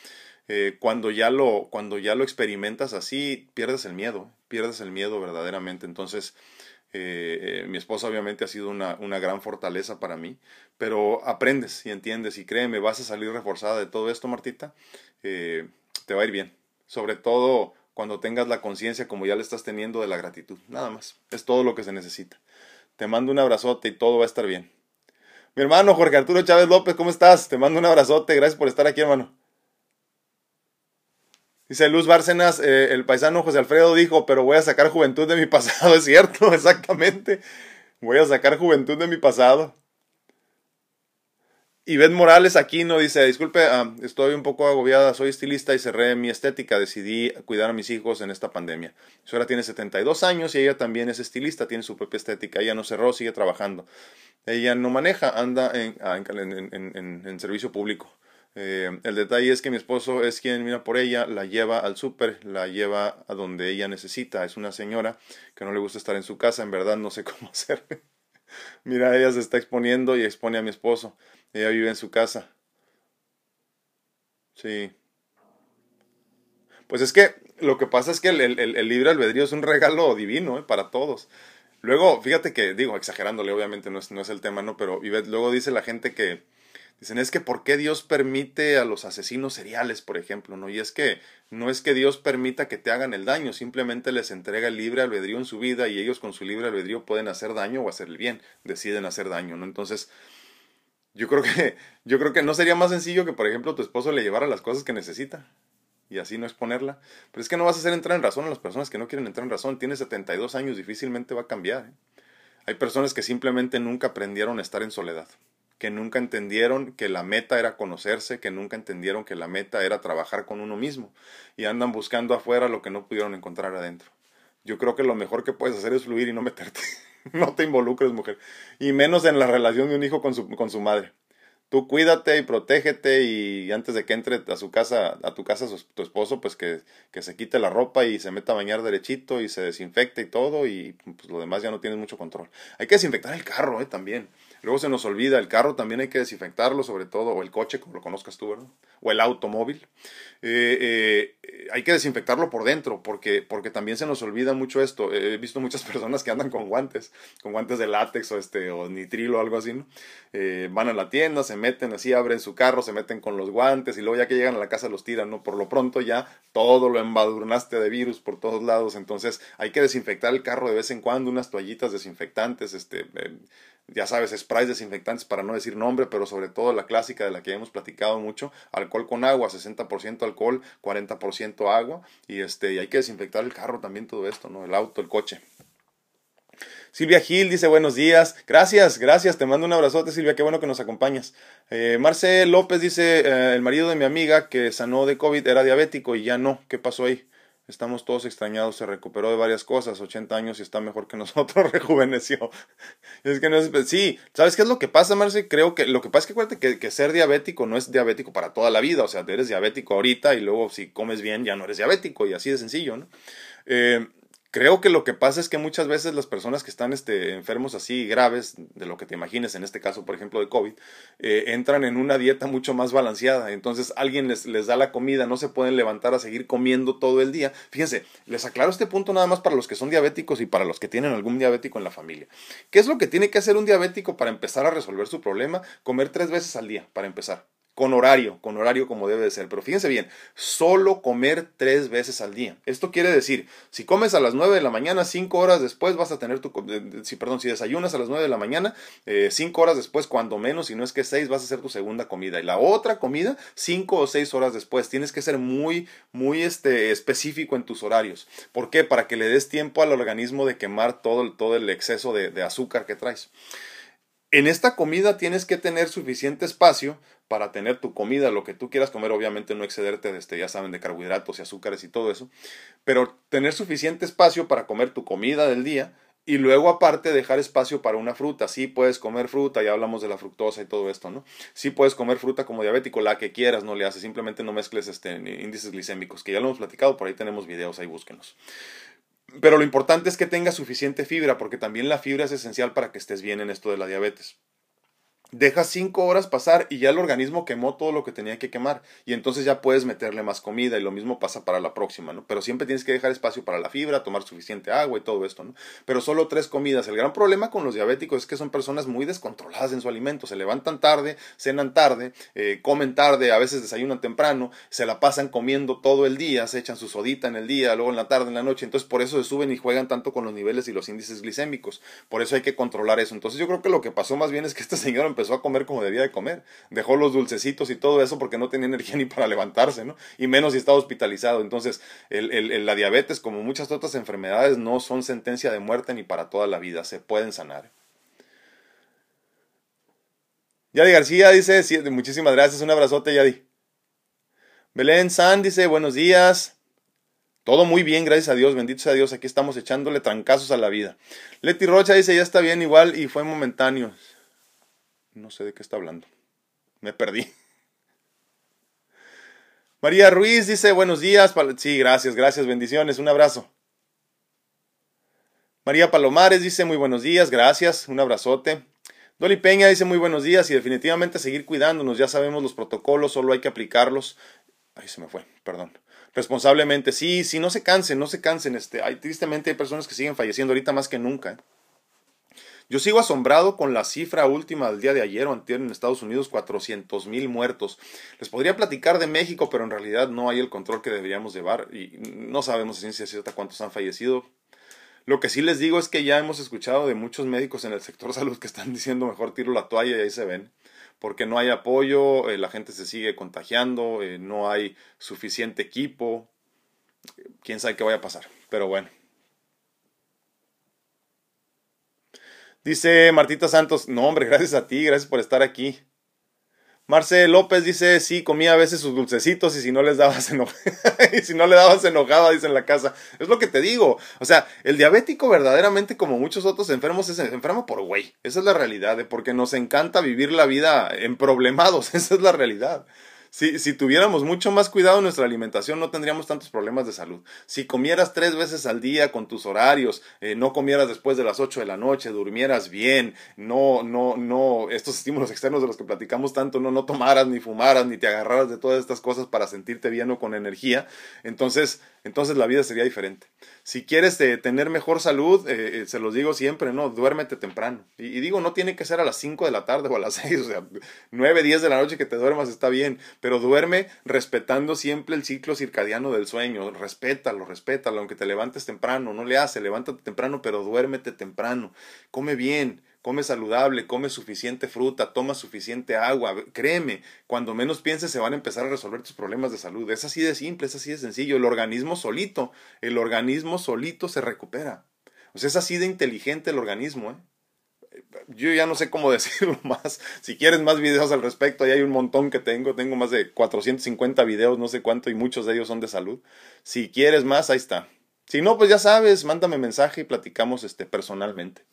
cuando, ya lo, cuando ya lo experimentas así, pierdes el miedo, pierdes el miedo verdaderamente. Entonces, eh, mi esposa obviamente ha sido una, una, gran fortaleza para mí, pero aprendes y entiendes y créeme, vas a salir reforzada de todo esto, Martita, te va a ir bien. Sobre todo cuando tengas la conciencia como ya le estás teniendo de la gratitud. Nada más. Es todo lo que se necesita. Te mando un abrazote y todo va a estar bien. Mi hermano Jorge Arturo Chávez López, ¿cómo estás? Te mando un abrazote. Gracias por estar aquí, hermano. Dice Luz Bárcenas, eh, el paisano José Alfredo dijo, pero voy a sacar juventud de mi pasado. Es cierto, exactamente. Voy a sacar juventud de mi pasado. Ivette Morales aquí no dice, disculpe, ah, estoy un poco agobiada, soy estilista y cerré mi estética, decidí cuidar a mis hijos en esta pandemia. Su hora tiene 72 años y ella también es estilista, tiene su propia estética, ella no cerró, sigue trabajando. Ella no maneja, anda en, ah, en, servicio público. Eh, el detalle es que mi esposo es quien mira por ella, la lleva al súper, la lleva a donde ella necesita. Es una señora que no le gusta estar en su casa, en verdad no sé cómo hacer. mira, ella se está exponiendo y expone a mi esposo. Ella vive en su casa. Sí. Pues es que lo que pasa es que el, el, libre albedrío es un regalo divino ¿eh? para todos. Luego, fíjate que, digo, exagerándole, obviamente no es, el tema, ¿no? Pero luego dice la gente que, dicen, es que ¿por qué Dios permite a los asesinos seriales, por ejemplo, ¿no? Y es que no es que Dios permita que te hagan el daño, simplemente les entrega el libre albedrío en su vida y ellos con su libre albedrío pueden hacer daño o hacer el bien, deciden hacer daño, ¿no? Entonces, yo creo que, yo creo que no sería más sencillo que, por ejemplo, tu esposo le llevara las cosas que necesita y así no exponerla. Pero es que no vas a hacer entrar en razón a las personas que no quieren entrar en razón. Tiene 72 años, difícilmente va a cambiar. ¿eh? Hay personas que simplemente nunca aprendieron a estar en soledad, que nunca entendieron que la meta era conocerse, que nunca entendieron que la meta era trabajar con uno mismo y andan buscando afuera lo que no pudieron encontrar adentro. Yo creo que lo mejor que puedes hacer es fluir y no meterte. no te involucres, mujer. Y menos en la relación de un hijo con su, con su madre. Tú cuídate y protégete y antes de que entre a su casa, a tu casa tu esposo, pues que, que se quite la ropa y se meta a bañar derechito y se desinfecte y todo y pues lo demás ya no tienes mucho control. Hay que desinfectar el carro, eh, también. Luego se nos olvida, el carro también hay que desinfectarlo, sobre todo, o el coche, como lo conozcas tú, ¿verdad? O el automóvil. Eh, eh, hay que desinfectarlo por dentro, porque, porque también se nos olvida mucho esto. He visto muchas personas que andan con guantes, con guantes de látex o, este, o nitrilo o algo así, ¿no? Eh, van a la tienda, se meten así, abren su carro, se meten con los guantes y luego ya que llegan a la casa los tiran, ¿no? Por lo pronto ya todo lo embadurnaste de virus por todos lados, entonces hay que desinfectar el carro de vez en cuando, unas toallitas desinfectantes, este ya sabes, sprays desinfectantes para no decir nombre, pero sobre todo la clásica de la que hemos platicado mucho, alcohol con agua, 60% alcohol, 40% agua, y este, y hay que desinfectar el carro también todo esto, ¿no? El auto, el coche. Silvia Gil dice buenos días. Gracias, gracias. Te mando un abrazote, Silvia. Qué bueno que nos acompañas. Eh, López dice, eh, el marido de mi amiga que sanó de COVID era diabético y ya no. ¿Qué pasó ahí? Estamos todos extrañados, se recuperó de varias cosas, 80 años y está mejor que nosotros, rejuveneció. es que no es, sí, ¿sabes qué es lo que pasa, Marce? Creo que lo que pasa es que acuérdate que, que, ser diabético no es diabético para toda la vida, o sea, eres diabético ahorita y luego si comes bien ya no eres diabético y así de sencillo, ¿no? Eh, Creo que lo que pasa es que muchas veces las personas que están este, enfermos así graves, de lo que te imagines, en este caso, por ejemplo, de COVID, eh, entran en una dieta mucho más balanceada. Entonces alguien les, les da la comida, no se pueden levantar a seguir comiendo todo el día. Fíjense, les aclaro este punto nada más para los que son diabéticos y para los que tienen algún diabético en la familia. ¿Qué es lo que tiene que hacer un diabético para empezar a resolver su problema? Comer tres veces al día, para empezar con horario, con horario como debe de ser. Pero fíjense bien, solo comer tres veces al día. Esto quiere decir, si comes a las nueve de la mañana, cinco horas después vas a tener tu, si, perdón, si desayunas a las nueve de la mañana, eh, cinco horas después, cuando menos, si no es que seis, vas a hacer tu segunda comida. Y la otra comida, cinco o seis horas después. Tienes que ser muy, muy este, específico en tus horarios. ¿Por qué? Para que le des tiempo al organismo de quemar todo, todo el exceso de azúcar que traes. En esta comida tienes que tener suficiente espacio para tener tu comida, lo que tú quieras comer, obviamente no excederte de este, ya saben, de carbohidratos y azúcares y todo eso, pero tener suficiente espacio para comer tu comida del día y luego aparte dejar espacio para una fruta. Sí puedes comer fruta, ya hablamos de la fructosa y todo esto, ¿no? Sí puedes comer fruta como diabético, la que quieras, no le haces, simplemente no mezcles este, índices glicémicos, que ya lo hemos platicado, por ahí tenemos videos, ahí búsquenos. Pero lo importante es que tengas suficiente fibra, porque también la fibra es esencial para que estés bien en esto de la diabetes. Dejas cinco horas pasar y ya el organismo quemó todo lo que tenía que quemar y entonces ya puedes meterle más comida y lo mismo pasa para la próxima, ¿no? Pero siempre tienes que dejar espacio para la fibra, tomar suficiente agua y todo esto, ¿no? Pero solo tres comidas. El gran problema con los diabéticos es que son personas muy descontroladas en su alimento, se levantan tarde, cenan tarde, eh, comen tarde, a veces desayunan temprano, se la pasan comiendo todo el día, se echan su sodita en el día, luego en la tarde, en la noche, entonces por eso se suben y juegan tanto con los niveles y los índices glicémicos. Por eso hay que controlar eso. Entonces yo creo que lo que pasó más bien es que este señor empezó empezó a comer como debía de comer. Dejó los dulcecitos y todo eso porque no tenía energía ni para levantarse, ¿no? Y menos si estaba hospitalizado. Entonces, el, la diabetes, como muchas otras enfermedades, no son sentencia de muerte ni para toda la vida. Se pueden sanar. Yadi García dice, muchísimas gracias, un abrazote, Yadi. Belén San dice, buenos días. Todo muy bien, gracias a Dios, bendito sea Dios, aquí estamos echándole trancazos a la vida. Leti Rocha dice, ya está bien igual y fue momentáneo. No sé de qué está hablando. Me perdí. María Ruiz dice buenos días. Sí, gracias, gracias, bendiciones, un abrazo. María Palomares dice muy buenos días, gracias, un abrazote. Dolly Peña dice muy buenos días y definitivamente seguir cuidándonos, ya sabemos los protocolos, solo hay que aplicarlos. Ahí se me fue, perdón. Responsablemente, sí, sí, no se cansen, no se cansen. Este, hay, tristemente hay personas que siguen falleciendo ahorita más que nunca. ¿eh? Yo sigo asombrado con la cifra última del día de ayer o en Estados Unidos, 400 mil muertos. Les podría platicar de México, pero en realidad no hay el control que deberíamos llevar y no sabemos en ciencia cierta cuántos han fallecido. Lo que sí les digo es que ya hemos escuchado de muchos médicos en el sector salud que están diciendo mejor tiro la toalla y ahí se ven porque no hay apoyo, eh, la gente se sigue contagiando, eh, no hay suficiente equipo, quién sabe qué vaya a pasar, pero bueno. Dice Martita Santos, no hombre, gracias a ti, gracias por estar aquí. Marce López dice, sí, comía a veces sus dulcecitos y si no les dabas y si no le dabas enojada, dice en la casa. Es lo que te digo. O sea, el diabético verdaderamente, como muchos otros enfermos, es enfermo por güey. Esa es la realidad, de porque nos encanta vivir la vida en problemados. Esa es la realidad. Si, si tuviéramos mucho más cuidado en nuestra alimentación, no tendríamos tantos problemas de salud. Si comieras tres veces al día con tus horarios, eh, no comieras después de las ocho de la noche, durmieras bien, no, no, no, estos estímulos externos de los que platicamos tanto, no, no tomaras ni fumaras ni te agarraras de todas estas cosas para sentirte bien o con energía, entonces entonces la vida sería diferente. Si quieres eh, tener mejor salud, eh, eh, se los digo siempre, ¿no? Duérmete temprano. Y, digo, no tiene que ser a las 5 de la tarde o a las 6, o sea, 9, 10 de la noche que te duermas está bien, pero duerme respetando siempre el ciclo circadiano del sueño. Respétalo, respétalo, aunque te levantes temprano, no le hace, levántate temprano, pero duérmete temprano. Come bien, come saludable, come suficiente fruta, toma suficiente agua. Créeme, cuando menos pienses se van a empezar a resolver tus problemas de salud. Es así de simple, es así de sencillo. El organismo solito, el organismo solito se recupera. O sea, es así de inteligente el organismo, ¿eh? yo ya no sé cómo decirlo más. Si quieres más videos al respecto, ahí hay un montón que tengo. Tengo más de 450 videos, no sé cuánto, y muchos de ellos son de salud. Si quieres más, ahí está. Si no, pues ya sabes, mándame mensaje y platicamos este, personalmente.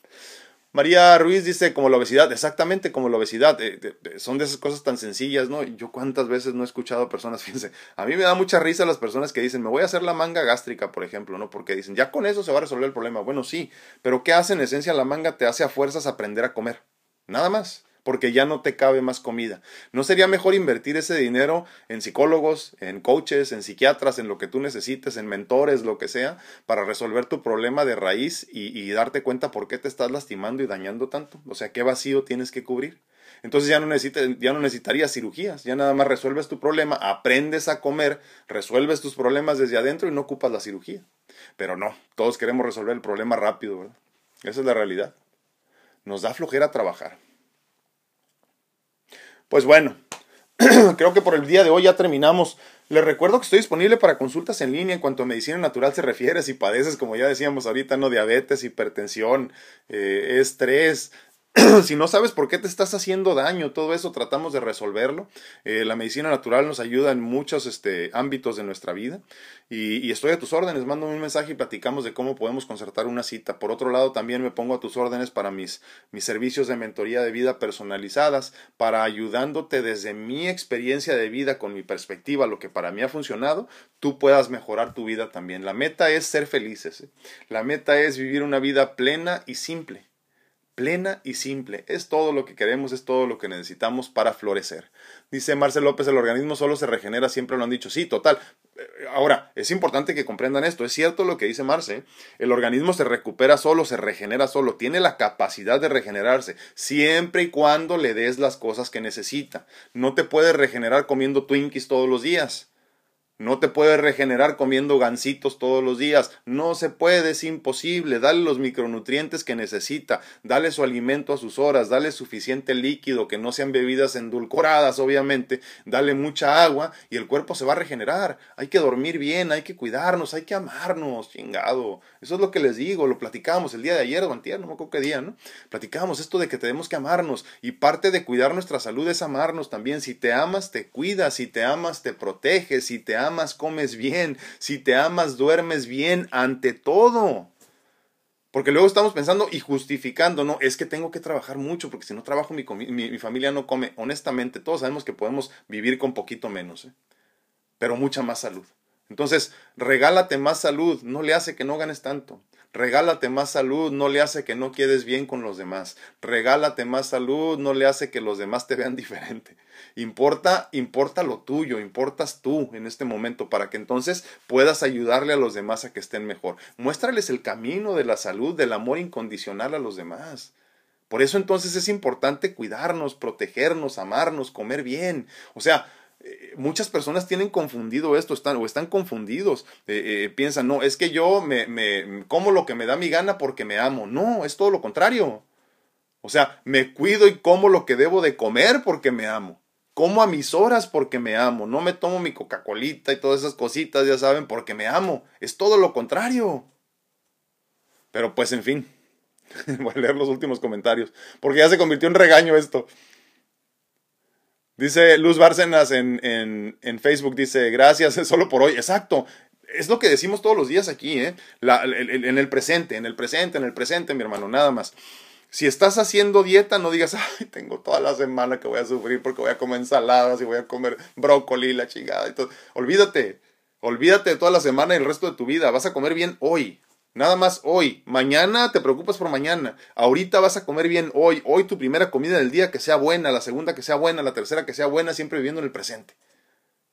María Ruiz dice como la obesidad, exactamente como la obesidad, eh, son de esas cosas tan sencillas, ¿no? Yo cuántas veces no he escuchado a personas, fíjense, a mí me da mucha risa las personas que dicen, me voy a hacer la manga gástrica, por ejemplo, ¿no? Porque dicen, ya con eso se va a resolver el problema. Bueno, sí, pero ¿qué hace en esencia la manga? Te hace a fuerzas aprender a comer, nada más porque ya no te cabe más comida. ¿No sería mejor invertir ese dinero en psicólogos, en coaches, en psiquiatras, en lo que tú necesites, en mentores, lo que sea, para resolver tu problema de raíz y, darte cuenta por qué te estás lastimando y dañando tanto? O sea, ¿qué vacío tienes que cubrir? Entonces ya no, necesitas, ya no necesitarías cirugías, ya nada más resuelves tu problema, aprendes a comer, resuelves tus problemas desde adentro y no ocupas la cirugía. Pero no, todos queremos resolver el problema rápido, ¿verdad? Esa es la realidad. Nos da flojera trabajar. Pues bueno, creo que por el día de hoy ya terminamos. Les recuerdo que estoy disponible para consultas en línea en cuanto a medicina natural se refiere. Si padeces, como ya decíamos ahorita, no diabetes, hipertensión, eh, estrés, si no sabes por qué te estás haciendo daño, todo eso tratamos de resolverlo. Eh, la medicina natural nos ayuda en muchos este, ámbitos de nuestra vida y, estoy a tus órdenes. Mándame un mensaje y platicamos de cómo podemos concertar una cita. Por otro lado, también me pongo a tus órdenes para mis, mis servicios de mentoría de vida personalizadas, para ayudándote desde mi experiencia de vida con mi perspectiva, lo que para mí ha funcionado, tú puedas mejorar tu vida también. La meta es ser felices. ¿eh? La meta es vivir una vida plena y simple plena y simple. Es todo lo que queremos, es todo lo que necesitamos para florecer. Dice Marcel López, el organismo solo se regenera, siempre lo han dicho. Sí, total. Eh, ahora, es importante que comprendan esto. Es cierto lo que dice Marce. El organismo se recupera solo, se regenera solo. Tiene la capacidad de regenerarse, siempre y cuando le des las cosas que necesita. No te puedes regenerar comiendo Twinkies todos los días. No te puedes regenerar comiendo gansitos todos los días. No se puede, es imposible. Dale los micronutrientes que necesita. Dale su alimento a sus horas. Dale suficiente líquido, que no sean bebidas endulcoradas, obviamente. Dale mucha agua y el cuerpo se va a regenerar. Hay que dormir bien, hay que cuidarnos, hay que amarnos, chingado. Eso es lo que les digo. Lo platicábamos el día de ayer o antier, no me acuerdo qué día, ¿no? Platicábamos esto de que tenemos que amarnos. Y parte de cuidar nuestra salud es amarnos también. Si te amas, te cuidas. Si te amas, te proteges. Si te amas, amas, comes bien. Si te amas, duermes bien ante todo. Porque luego estamos pensando y justificando, no, es que tengo que trabajar mucho, porque si no trabajo mi, mi, familia no come. Honestamente, todos sabemos que podemos vivir con poquito menos, ¿eh? pero mucha más salud. Entonces, regálate más salud, no le hace que no ganes tanto. Regálate más salud, no le hace que no quedes bien con los demás. Regálate más salud, no le hace que los demás te vean diferente. Importa, importa lo tuyo, importas tú en este momento para que entonces puedas ayudarle a los demás a que estén mejor. Muéstrales el camino de la salud, del amor incondicional a los demás. Por eso entonces es importante cuidarnos, protegernos, amarnos, comer bien. O sea, eh, muchas personas tienen confundido esto están, o están confundidos. Eh, eh, piensan, no, es que yo me, como lo que me da mi gana porque me amo. No, es todo lo contrario. O sea, me cuido y como lo que debo de comer porque me amo. Como a mis horas porque me amo. No me tomo mi Coca-Colita y todas esas cositas, ya saben, porque me amo. Es todo lo contrario. Pero pues en fin, voy a leer los últimos comentarios, porque ya se convirtió en regaño esto. Dice Luz Bárcenas en, en, Facebook, dice, gracias, solo por hoy. Exacto. Es lo que decimos todos los días aquí, ¿eh? en el presente, en el presente, en el presente, mi hermano, nada más. Si estás haciendo dieta, no digas, ay, tengo toda la semana que voy a sufrir porque voy a comer ensaladas y voy a comer brócoli la chingada y todo. Olvídate, olvídate de toda la semana y el resto de tu vida. Vas a comer bien hoy. Nada más hoy. Mañana te preocupas por mañana. Ahorita vas a comer bien hoy. Hoy tu primera comida del día que sea buena, la segunda que sea buena, la tercera que sea buena, siempre viviendo en el presente.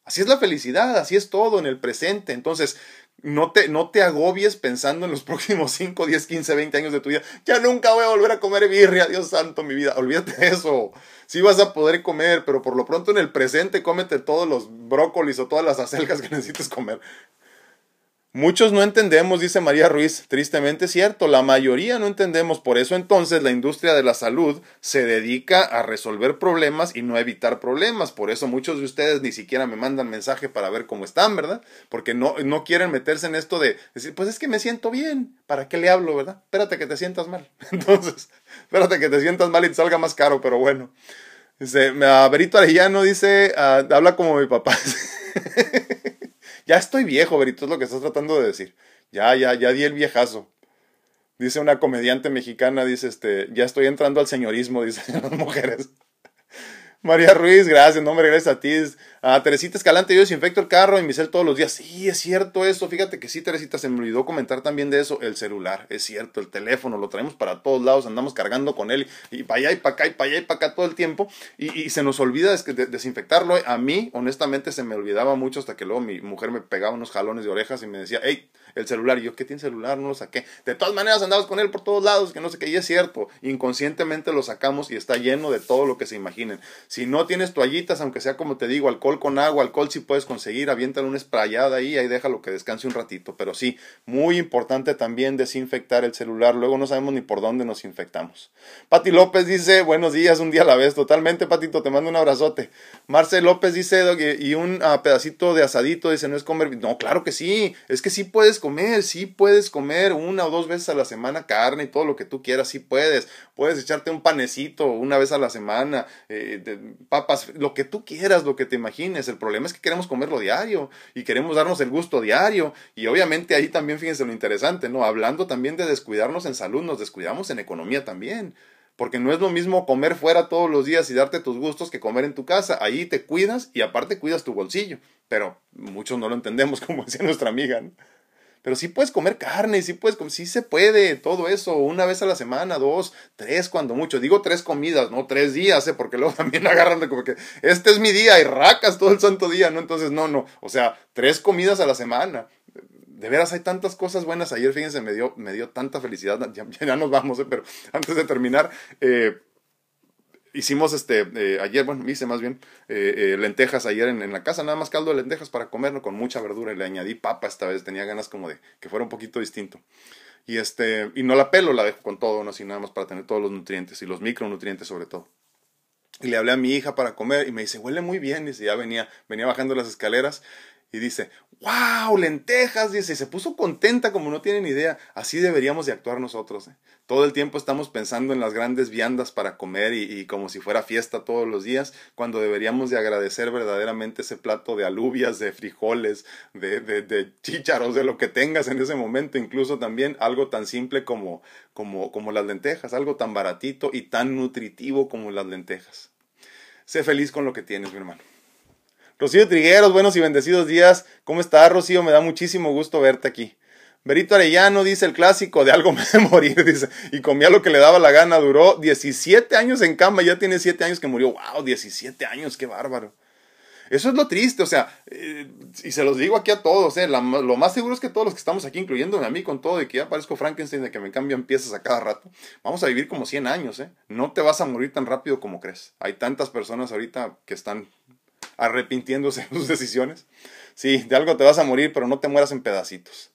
Así es la felicidad, así es todo en el presente. Entonces, no te, no te agobies pensando en los próximos 5, 10, 15, 20 años de tu vida. Ya nunca voy a volver a comer birria, Dios santo, mi vida. Olvídate de eso. Sí vas a poder comer, pero por lo pronto en el presente cómete todos los brócolis o todas las acelgas que necesites comer. Muchos no entendemos, dice María Ruiz, tristemente cierto, la mayoría no entendemos, por eso entonces la industria de la salud se dedica a resolver problemas y no a evitar problemas, por eso muchos de ustedes ni siquiera me mandan mensaje para ver cómo están, ¿verdad? Porque no, no quieren meterse en esto de decir, pues es que me siento bien, ¿para qué le hablo, verdad? Espérate que te sientas mal, entonces, espérate que te sientas mal y te salga más caro, pero bueno. Dice, Berito Arellano dice, ah, habla como mi papá. Ya estoy viejo, Berito, es lo que estás tratando de decir. Ya, ya, ya di el viejazo. Dice una comediante mexicana, dice este, ya estoy entrando al señorismo, dicen las mujeres. María Ruiz, gracias, no me regreses a ti. A Teresita Escalante, yo desinfecto el carro y mi cel todos los días. Sí, es cierto eso. Fíjate que sí, Teresita, se me olvidó comentar también de eso. El celular, es cierto, el teléfono, lo traemos para todos lados, andamos cargando con él y para allá y para acá y para allá y para acá todo el tiempo. Y, se nos olvida desinfectarlo. A mí, honestamente, se me olvidaba mucho hasta que luego mi mujer me pegaba unos jalones de orejas y me decía, hey, el celular. Y yo, ¿qué tiene celular? No lo saqué. De todas maneras andabas con él por todos lados, que no sé qué. Y es cierto, inconscientemente lo sacamos y está lleno de todo lo que se imaginen. Si no tienes toallitas, aunque sea como te digo, alcohol con agua, alcohol si puedes conseguir, aviéntale una sprayada ahí, ahí déjalo que descanse un ratito. Pero sí, muy importante también desinfectar el celular. Luego no sabemos ni por dónde nos infectamos. Pati López dice, buenos días, un día a la vez. Totalmente, Patito, te mando un abrazote. Marce López dice, y un ah, pedacito de asadito, dice, no es comer. No, claro que sí, es que sí puedes comer, sí puedes comer una o dos veces a la semana carne y todo lo que tú quieras, sí puedes. Puedes echarte un panecito una vez a la semana, eh, papas, lo que tú quieras, lo que te imagines. El problema es que queremos comerlo diario y queremos darnos el gusto diario. Y obviamente ahí también fíjense lo interesante, ¿no? Hablando también de descuidarnos en salud, nos descuidamos en economía también. Porque no es lo mismo comer fuera todos los días y darte tus gustos que comer en tu casa. Ahí te cuidas y aparte cuidas tu bolsillo. Pero muchos no lo entendemos, como decía nuestra amiga. Pero sí puedes comer carne, sí puedes, sí se puede, todo eso, una vez a la semana, dos, tres, cuando mucho. Digo tres comidas, no tres días, ¿eh? porque luego también agarran de como que este es mi día y racas todo el santo día, ¿no? Entonces, no, no, o sea, tres comidas a la semana de veras hay tantas cosas buenas. Ayer, fíjense, me dio, me dio tanta felicidad. Ya, nos vamos, eh, pero antes de terminar, eh, hicimos este, eh, ayer, bueno, hice más bien lentejas ayer en, la casa, nada más caldo de lentejas para comerlo con mucha verdura y le añadí papa esta vez. Tenía ganas como de que fuera un poquito distinto. Y este, y no la pelo, la dejo con todo, no así nada más para tener todos los nutrientes y los micronutrientes sobre todo. Y le hablé a mi hija para comer y me dice, huele muy bien. Dice, ya venía, venía bajando las escaleras y dice, wow, lentejas, dice, se puso contenta como no tienen idea. Así deberíamos de actuar nosotros. ¿eh? Todo el tiempo estamos pensando en las grandes viandas para comer y, como si fuera fiesta todos los días, cuando deberíamos de agradecer verdaderamente ese plato de alubias, de frijoles, de, de, de chícharos, de lo que tengas en ese momento, incluso también algo tan simple como, como, como las lentejas, algo tan baratito y tan nutritivo como las lentejas. Sé feliz con lo que tienes, mi hermano. Rocío Trigueros, buenos y bendecidos días. ¿Cómo estás, Rocío? Me da muchísimo gusto verte aquí. Berito Arellano dice el clásico de algo me de morir, dice, y comía lo que le daba la gana, duró 17 años en cama, ya tiene 7 años que murió. ¡Wow! 17 años, qué bárbaro. Eso es lo triste, o sea, eh, y se los digo aquí a todos, eh, lo más seguro es que todos los que estamos aquí, incluyéndome a mí con todo, de que ya parezco Frankenstein, de que me cambian piezas a cada rato, vamos a vivir como 100 años, eh. No te vas a morir tan rápido como crees. Hay tantas personas ahorita que están arrepintiéndose de sus decisiones. Sí, de algo te vas a morir, pero no te mueras en pedacitos.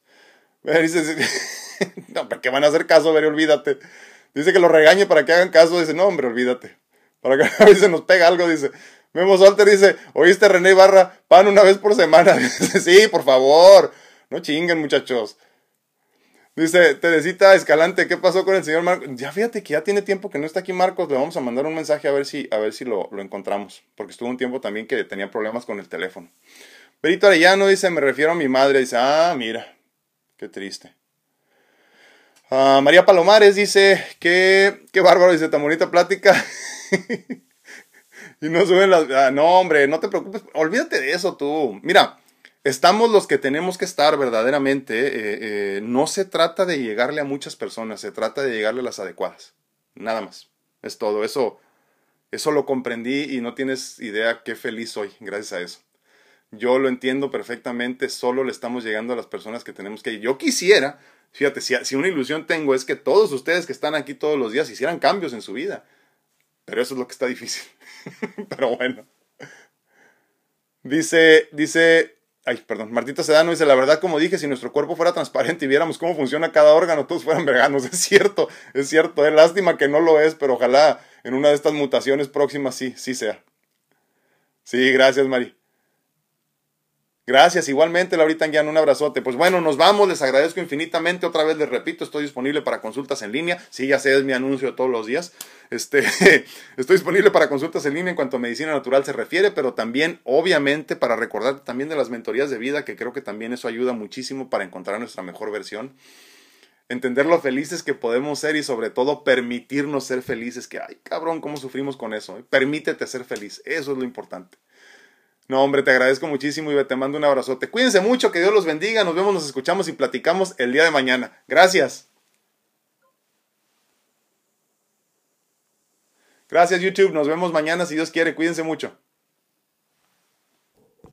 Dice, no, ¿para qué van a hacer caso? Ver, olvídate. Dice que lo regañe para que hagan caso. Dice, no, hombre, olvídate. Para que a veces nos pega algo, dice. Memo Solter dice, ¿oíste René Barra? Pan una vez por semana. Dice, sí, por favor. No chinguen, muchachos. Dice, Teresita Escalante, ¿qué pasó con el señor Marcos? Ya fíjate que ya tiene tiempo que no está aquí Marcos, le vamos a mandar un mensaje a ver si, a ver si lo, encontramos, porque estuvo un tiempo también que tenía problemas con el teléfono. Perito Arellano dice, me refiero a mi madre, dice, ah, mira, qué triste. Ah, María Palomares dice, qué, qué bárbaro, dice, tan bonita plática. y no suben las... Ah, no, hombre, no te preocupes, olvídate de eso tú. Mira, Estamos los que tenemos que estar verdaderamente. Eh, eh, no se trata de llegarle a muchas personas, se trata de llegarle a las adecuadas. Nada más. Es todo. Eso, eso lo comprendí y no tienes idea qué feliz soy gracias a eso. Yo lo entiendo perfectamente, solo le estamos llegando a las personas que tenemos que ir. Yo quisiera, fíjate, si, si una ilusión tengo es que todos ustedes que están aquí todos los días hicieran cambios en su vida. Pero eso es lo que está difícil. Pero bueno. Dice, dice Ay, perdón, Martita Sedano dice, la verdad, como dije, si nuestro cuerpo fuera transparente y viéramos cómo funciona cada órgano, todos fueran veganos. Es cierto, es cierto, es lástima que no lo es, pero ojalá en una de estas mutaciones próximas sí, sí sea. Sí, gracias, Mari. Gracias, igualmente, Laurita Anguiano, un abrazote. Pues bueno, nos vamos, les agradezco infinitamente. Otra vez les repito, estoy disponible para consultas en línea. Sí, ya sé, es mi anuncio todos los días. Este, estoy disponible para consultas en línea en cuanto a medicina natural se refiere, pero también, obviamente, para recordar también de las mentorías de vida, que creo que también eso ayuda muchísimo para encontrar nuestra mejor versión. Entender lo felices que podemos ser y sobre todo permitirnos ser felices, que, ay, cabrón, cómo sufrimos con eso. Permítete ser feliz, eso es lo importante. No, hombre, te agradezco muchísimo y te mando un abrazote. Cuídense mucho, que Dios los bendiga. Nos vemos, nos escuchamos y platicamos el día de mañana. Gracias. Gracias YouTube, nos vemos mañana si Dios quiere. Cuídense mucho.